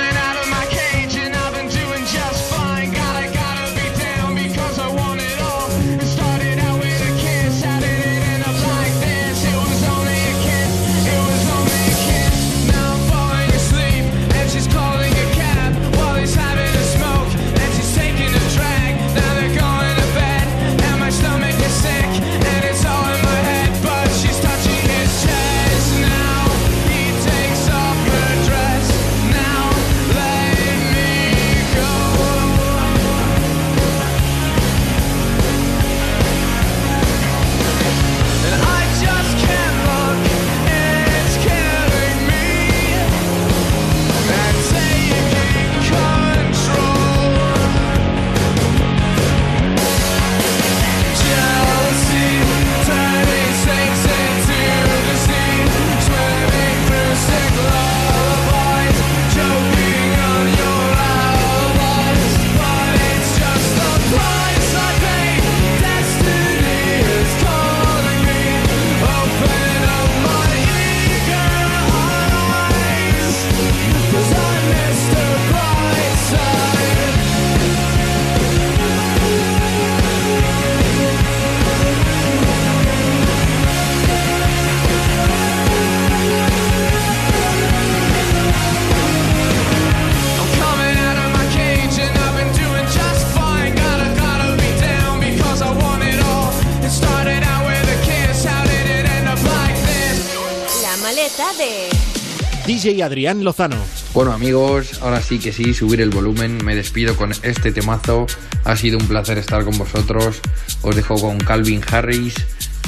Adrián Lozano. Bueno amigos, ahora sí que sí, subir el volumen, me despido con este temazo, ha sido un placer estar con vosotros, os dejo con Calvin Harris,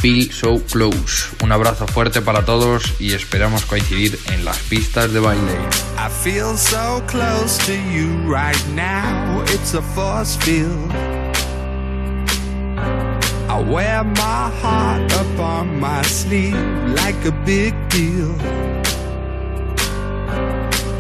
Feel So Close, un abrazo fuerte para todos y esperamos coincidir en las pistas de baile. I feel so close to you right now. It's a force field. I wear my heart up on my sleeve like a big deal.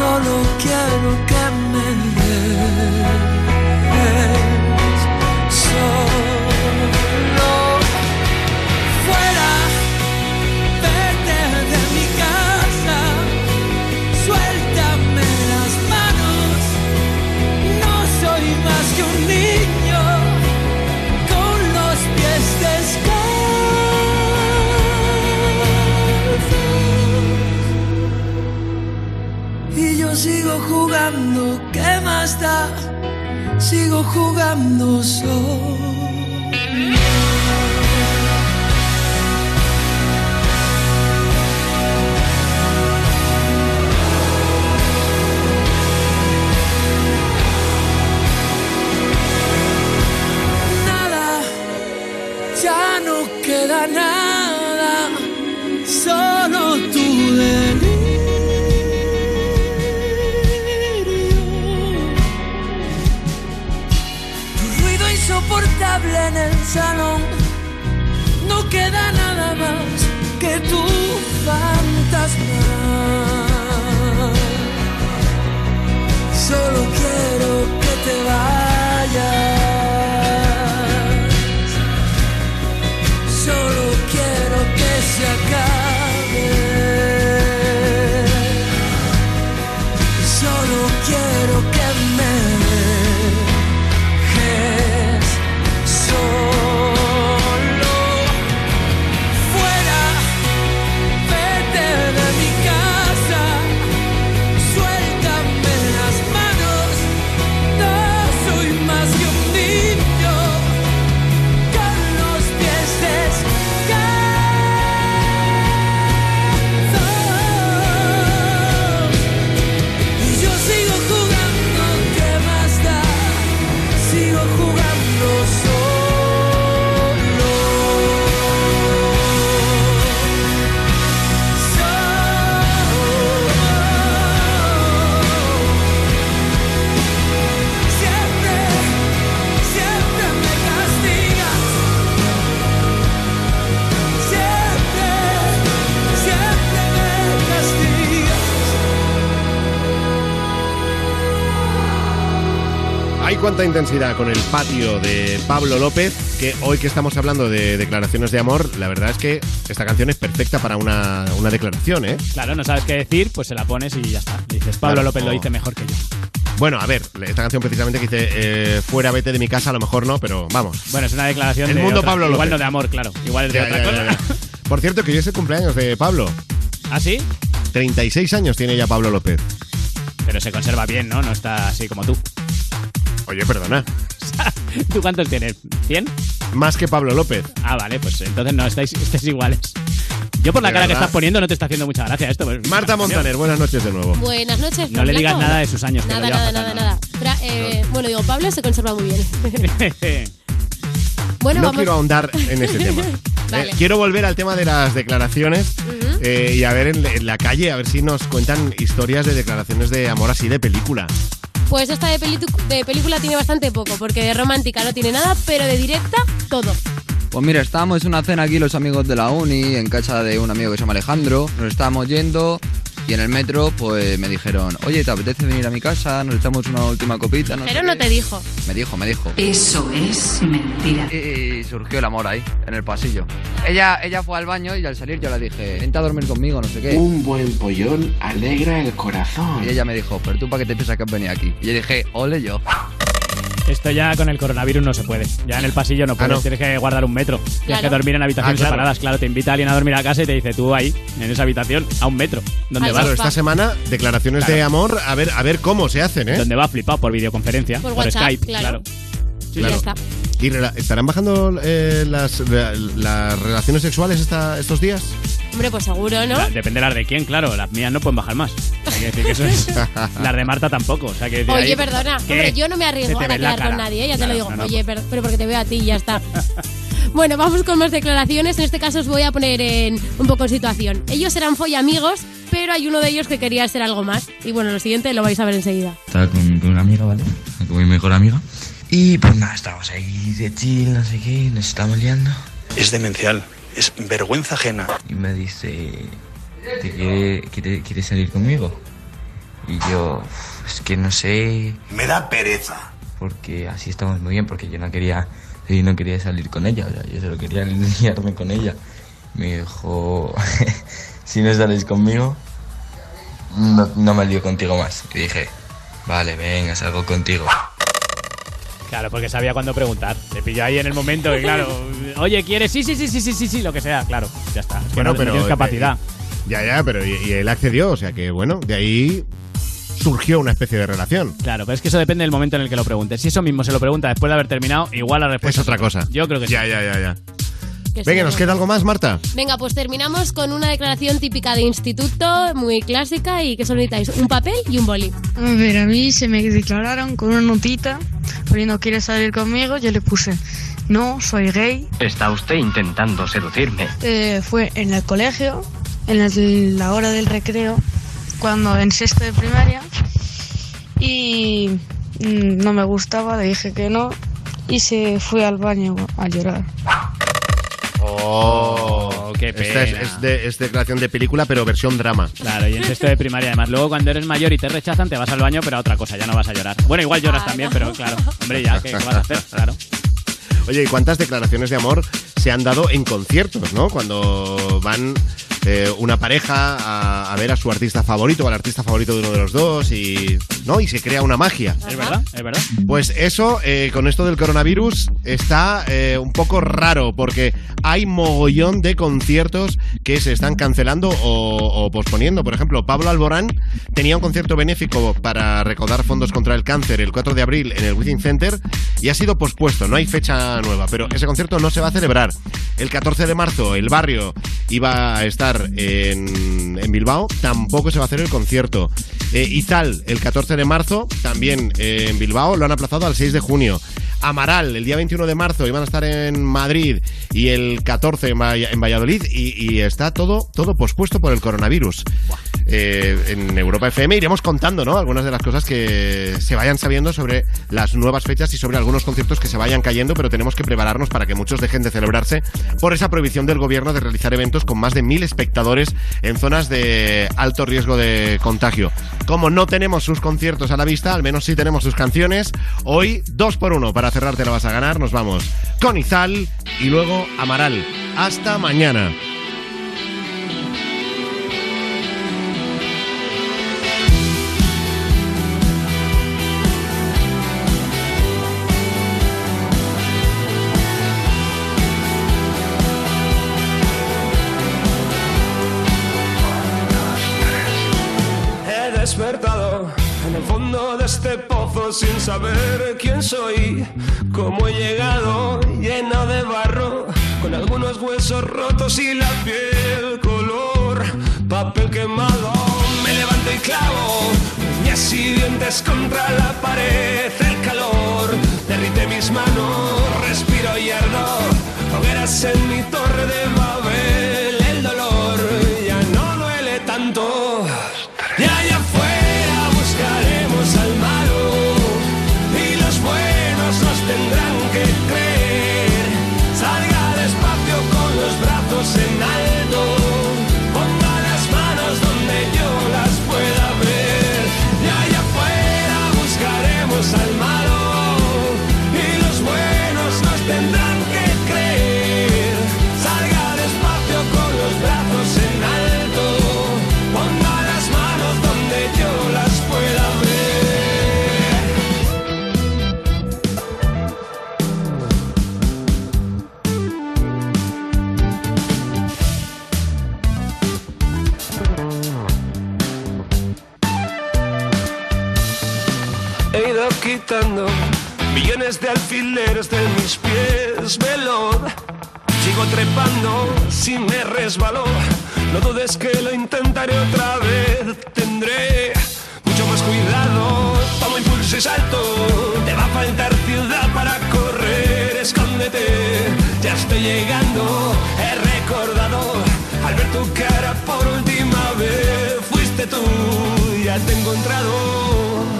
Solo quiero ¿qué más da? Sigo jugando solo. salón no queda nada más que tu fantasma. Solo quiero que te vayas. Cuánta intensidad con el patio de Pablo López que hoy que estamos hablando de declaraciones de amor, la verdad es que esta canción es perfecta para una, una declaración, ¿eh? Claro, no sabes qué decir, pues se la pones y ya está. Le dices, Pablo Claro. López lo dice mejor que yo. Bueno, a ver, esta canción precisamente que dice eh, fuera vete de mi casa, a lo mejor no, pero vamos. Bueno, es una declaración El de mundo otra. Pablo Igual López. no de amor, claro. Igual es de Ya, otra ya, cosa. ya. Por cierto, que hoy es el cumpleaños de Pablo. ¿Ah, sí? 36 años tiene ya Pablo López. Pero se conserva bien, ¿no? No está así como tú. Oye, perdona. ¿Tú cuántos tienes? ¿100? Más que Pablo López. Ah, vale, pues entonces no, estáis, estáis iguales. Yo por la ¿De cara que estás poniendo no te está haciendo mucha gracia esto. pues, Marta Montaner, buenas noches de nuevo. Buenas noches. No le digas nada de sus años. que Nada, lo lleva nada, fatal, nada, nada. Fra- eh, bueno, digo, Pablo se conserva muy bien. bueno, no vamos. quiero ahondar en ese tema. Vale. Eh, quiero volver al tema de las declaraciones eh, y a ver en, en la calle, a ver si nos cuentan historias de declaraciones de amor así de película. Pues esta de, película tiene bastante poco, porque de romántica no tiene nada, pero de directa, todo. Pues mira, estábamos en una cena aquí los amigos de la uni, en casa de un amigo que se llama Alejandro. Nos estábamos yendo y en el metro pues me dijeron, oye, ¿te apetece venir a mi casa? Nos echamos una última copita. No sé Pero qué". no te dijo. Me dijo, me dijo. Eso es mentira. Y surgió el amor ahí, en el pasillo. Ella, ella fue al baño y al salir yo le dije, vente a dormir conmigo, no sé qué. Un buen pollón alegra el corazón. Y ella me dijo, pero tú para qué te piensas que has venido aquí. Y yo dije, ole yo. Esto ya con el coronavirus no se puede. Ya en el pasillo no puedes, Ah, no. tienes que guardar un metro. Tienes Claro. que dormir en habitaciones Ah, claro. separadas. Claro, te invita alguien a dormir a casa y te dice tú ahí, en esa habitación, a un metro. ¿Dónde vas? Claro, esta semana declaraciones de amor, a ver, a ver cómo se hacen, ¿eh? ¿Dónde va flipado? Por videoconferencia, Por por, WhatsApp, Skype, claro. claro. Y Claro. ya está. ¿Y rela- estarán bajando eh, las, las relaciones sexuales esta- estos días? Hombre, pues seguro, ¿no? La- depende las de quién, claro. Las mías no pueden bajar más. Hay que decir que eso es. las de Marta tampoco. O sea, que decir Oye, ahí- perdona. ¿Qué? Hombre, yo no me arriesgo te a quedar con nadie, ¿eh? ya te Claro, lo digo. no, no, Oye, pero, pero porque te veo a ti y ya está. bueno, vamos con más declaraciones. En este caso os voy a poner en, un poco en situación. Ellos eran amigos, pero hay uno de ellos que quería ser algo más. Y bueno, lo siguiente lo vais a ver enseguida. Estaba con, con una amiga, ¿vale? Con mi mejor amiga. Y pues nada, estábamos ahí de chill, no sé qué, nos estábamos liando. Es demencial, es vergüenza ajena. Y me dice, ¿te quiere, quiere, quiere salir conmigo? Y yo, "Uf, es que no sé, Me da pereza. porque así estamos muy bien, porque yo no quería, yo no quería salir con ella, o sea, yo solo quería liarme con ella. Me dijo, si no sales conmigo, no, no me lío contigo más. Y dije, vale, venga, salgo contigo. Claro, porque sabía cuándo preguntar. Te pilló ahí en el momento y claro, oye, ¿quieres? Sí, sí, sí, sí, sí, sí, sí, lo que sea, claro. Ya está. Es que Bueno, no, no pero, tienes capacidad. eh, ya, ya, pero y, y él accedió, o sea que bueno, de ahí surgió una especie de relación. Claro, pero es que eso depende del momento en el que lo preguntes. Si eso mismo se lo pregunta después de haber terminado, igual la respuesta Es otra cosa. Yo creo que Ya, sí. ya, ya, ya. Que Venga, ¿nos ¿no? queda algo más, Marta? Venga, pues terminamos con una declaración típica de instituto, muy clásica y que solo necesitáis un papel y un boli. A ver, a mí se me declararon con una notita poniendo quiere salir conmigo, yo le puse no, soy gay. Está usted intentando seducirme. Eh, fue en el colegio, en la hora del recreo, cuando en sexto de primaria y mm, no me gustaba, le dije que no y se fue al baño a llorar. Oh, qué Esta es, pena. es de, es declaración de película, pero versión drama. Claro, y en sexto de primaria además. Luego cuando eres mayor y te rechazan, te vas al baño, pero a otra cosa, ya no vas a llorar. Bueno, igual lloras también, pero claro, hombre, ya, ¿qué, qué vas a hacer? Claro. Oye, ¿y cuántas declaraciones de amor se han dado en conciertos, no? Cuando van eh, una pareja a, a ver a su artista favorito o al artista favorito de uno de los dos y, ¿no? y se crea una magia. Es verdad, es verdad. Pues eso, eh, con esto del coronavirus, está eh, un poco raro porque hay mogollón de conciertos que se están cancelando o, o posponiendo. Por ejemplo, Pablo Alborán tenía un concierto benéfico para recaudar fondos contra el cáncer el 4 de abril en el Within Center y ha sido pospuesto, no hay fecha nueva, pero ese concierto no se va a celebrar. El 14 de marzo el barrio iba a estar en, Bilbao, tampoco se va a hacer el concierto. Eh, Izal, el 14 de marzo, también eh, en Bilbao, lo han aplazado al 6 de junio. Amaral, el día 21 de marzo iban a estar en Madrid y el 14 en, Valla- en Valladolid y, y está todo, todo pospuesto por el coronavirus. Eh, en Europa FM iremos contando ¿no? algunas de las cosas que se vayan sabiendo sobre las nuevas fechas y sobre algunos conciertos que se vayan cayendo, pero tenemos que prepararnos para que muchos dejen de celebrarse por esa prohibición del gobierno de realizar eventos con más de mil espectadores en zonas de alto riesgo de contagio. Como no tenemos sus conciertos a la vista, al menos sí tenemos sus canciones, hoy dos por uno para cerrar te la vas a ganar, nos vamos con Izal y luego Amaral. Hasta mañana. He despertado en el fondo de este sin saber quién soy, cómo he llegado lleno de barro, con algunos huesos rotos y la piel color papel quemado. Me levanto y clavo uñas y dientes contra la pared, el calor derrite mis manos, respiro y ardo, hogueras en mi torre de Babel, millones de alfileres de mis pies, veloz. Sigo trepando si me resbaló. No dudes que lo intentaré otra vez. Tendré mucho más cuidado. Tomo impulso y salto. Te va a faltar ciudad para correr. Escóndete, ya estoy llegando. He recordado al ver tu cara por última vez. Fuiste tú, ya te he encontrado.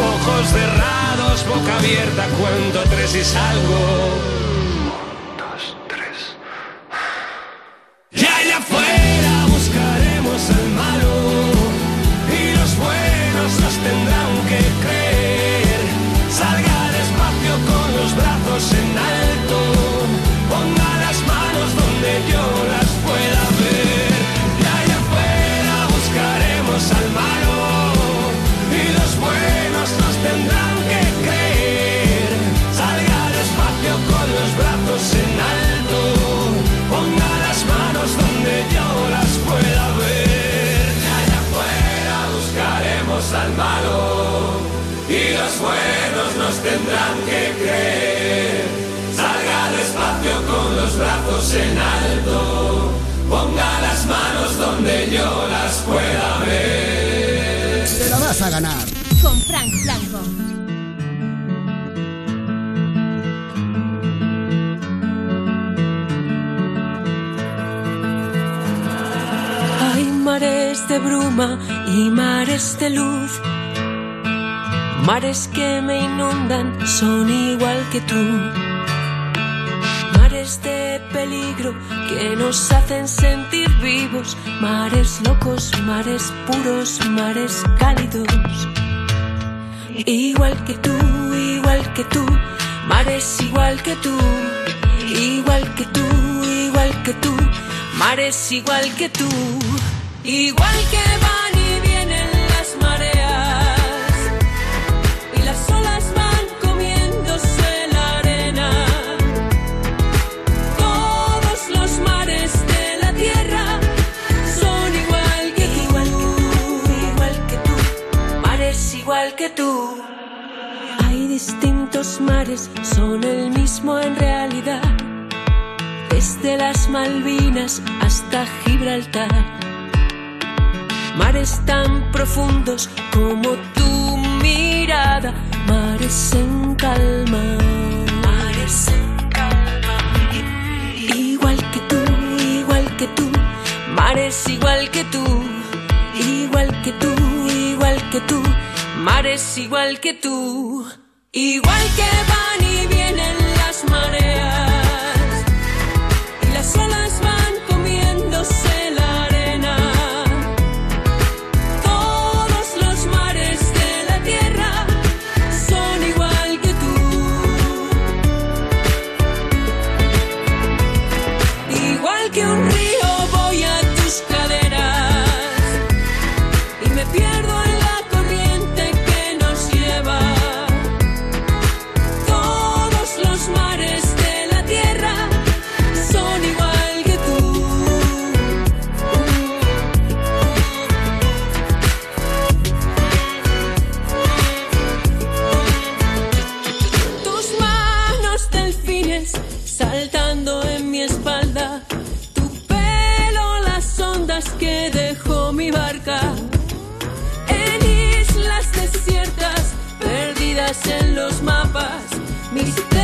Ojos cerrados, boca abierta, cuento tres y salgo. En alto. Ponga las manos donde yo las pueda ver. Te la vas a ganar. Con Frank Blanco. Hay mares de bruma y mares de luz. Mares que me inundan son igual que tú. Mares de peligro que nos hacen sentir vivos. Mares locos, mares puros, mares cálidos. Igual que tú, igual que tú. Mares igual que tú. Igual que tú, igual que tú. Mares igual que tú. Igual que distintos mares, son el mismo en realidad. Desde las Malvinas hasta Gibraltar. Mares tan profundos como tu mirada. Mares en calma. Mares en calma. Igual que tú, igual que tú. Mares igual que tú. Igual que tú, igual que tú. Mares igual que tú. Igual que van en los mapas. Misterios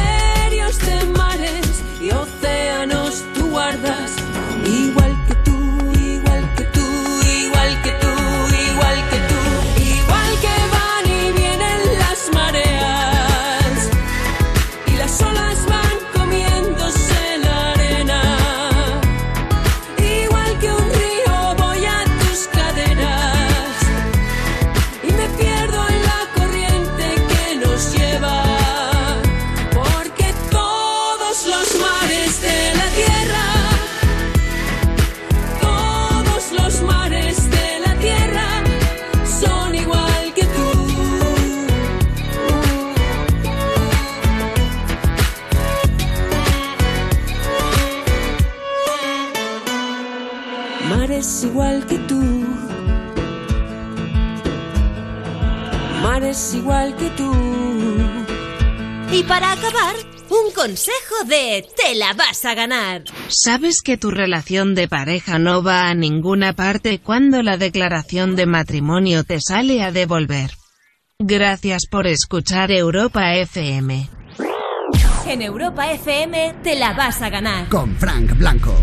acabar, un consejo de Te la vas a ganar. ¿Sabes que tu relación de pareja no va a ninguna parte cuando la declaración de matrimonio te sale a devolver? Gracias por escuchar Europa FM. En Europa FM te la vas a ganar. Con Frank Blanco.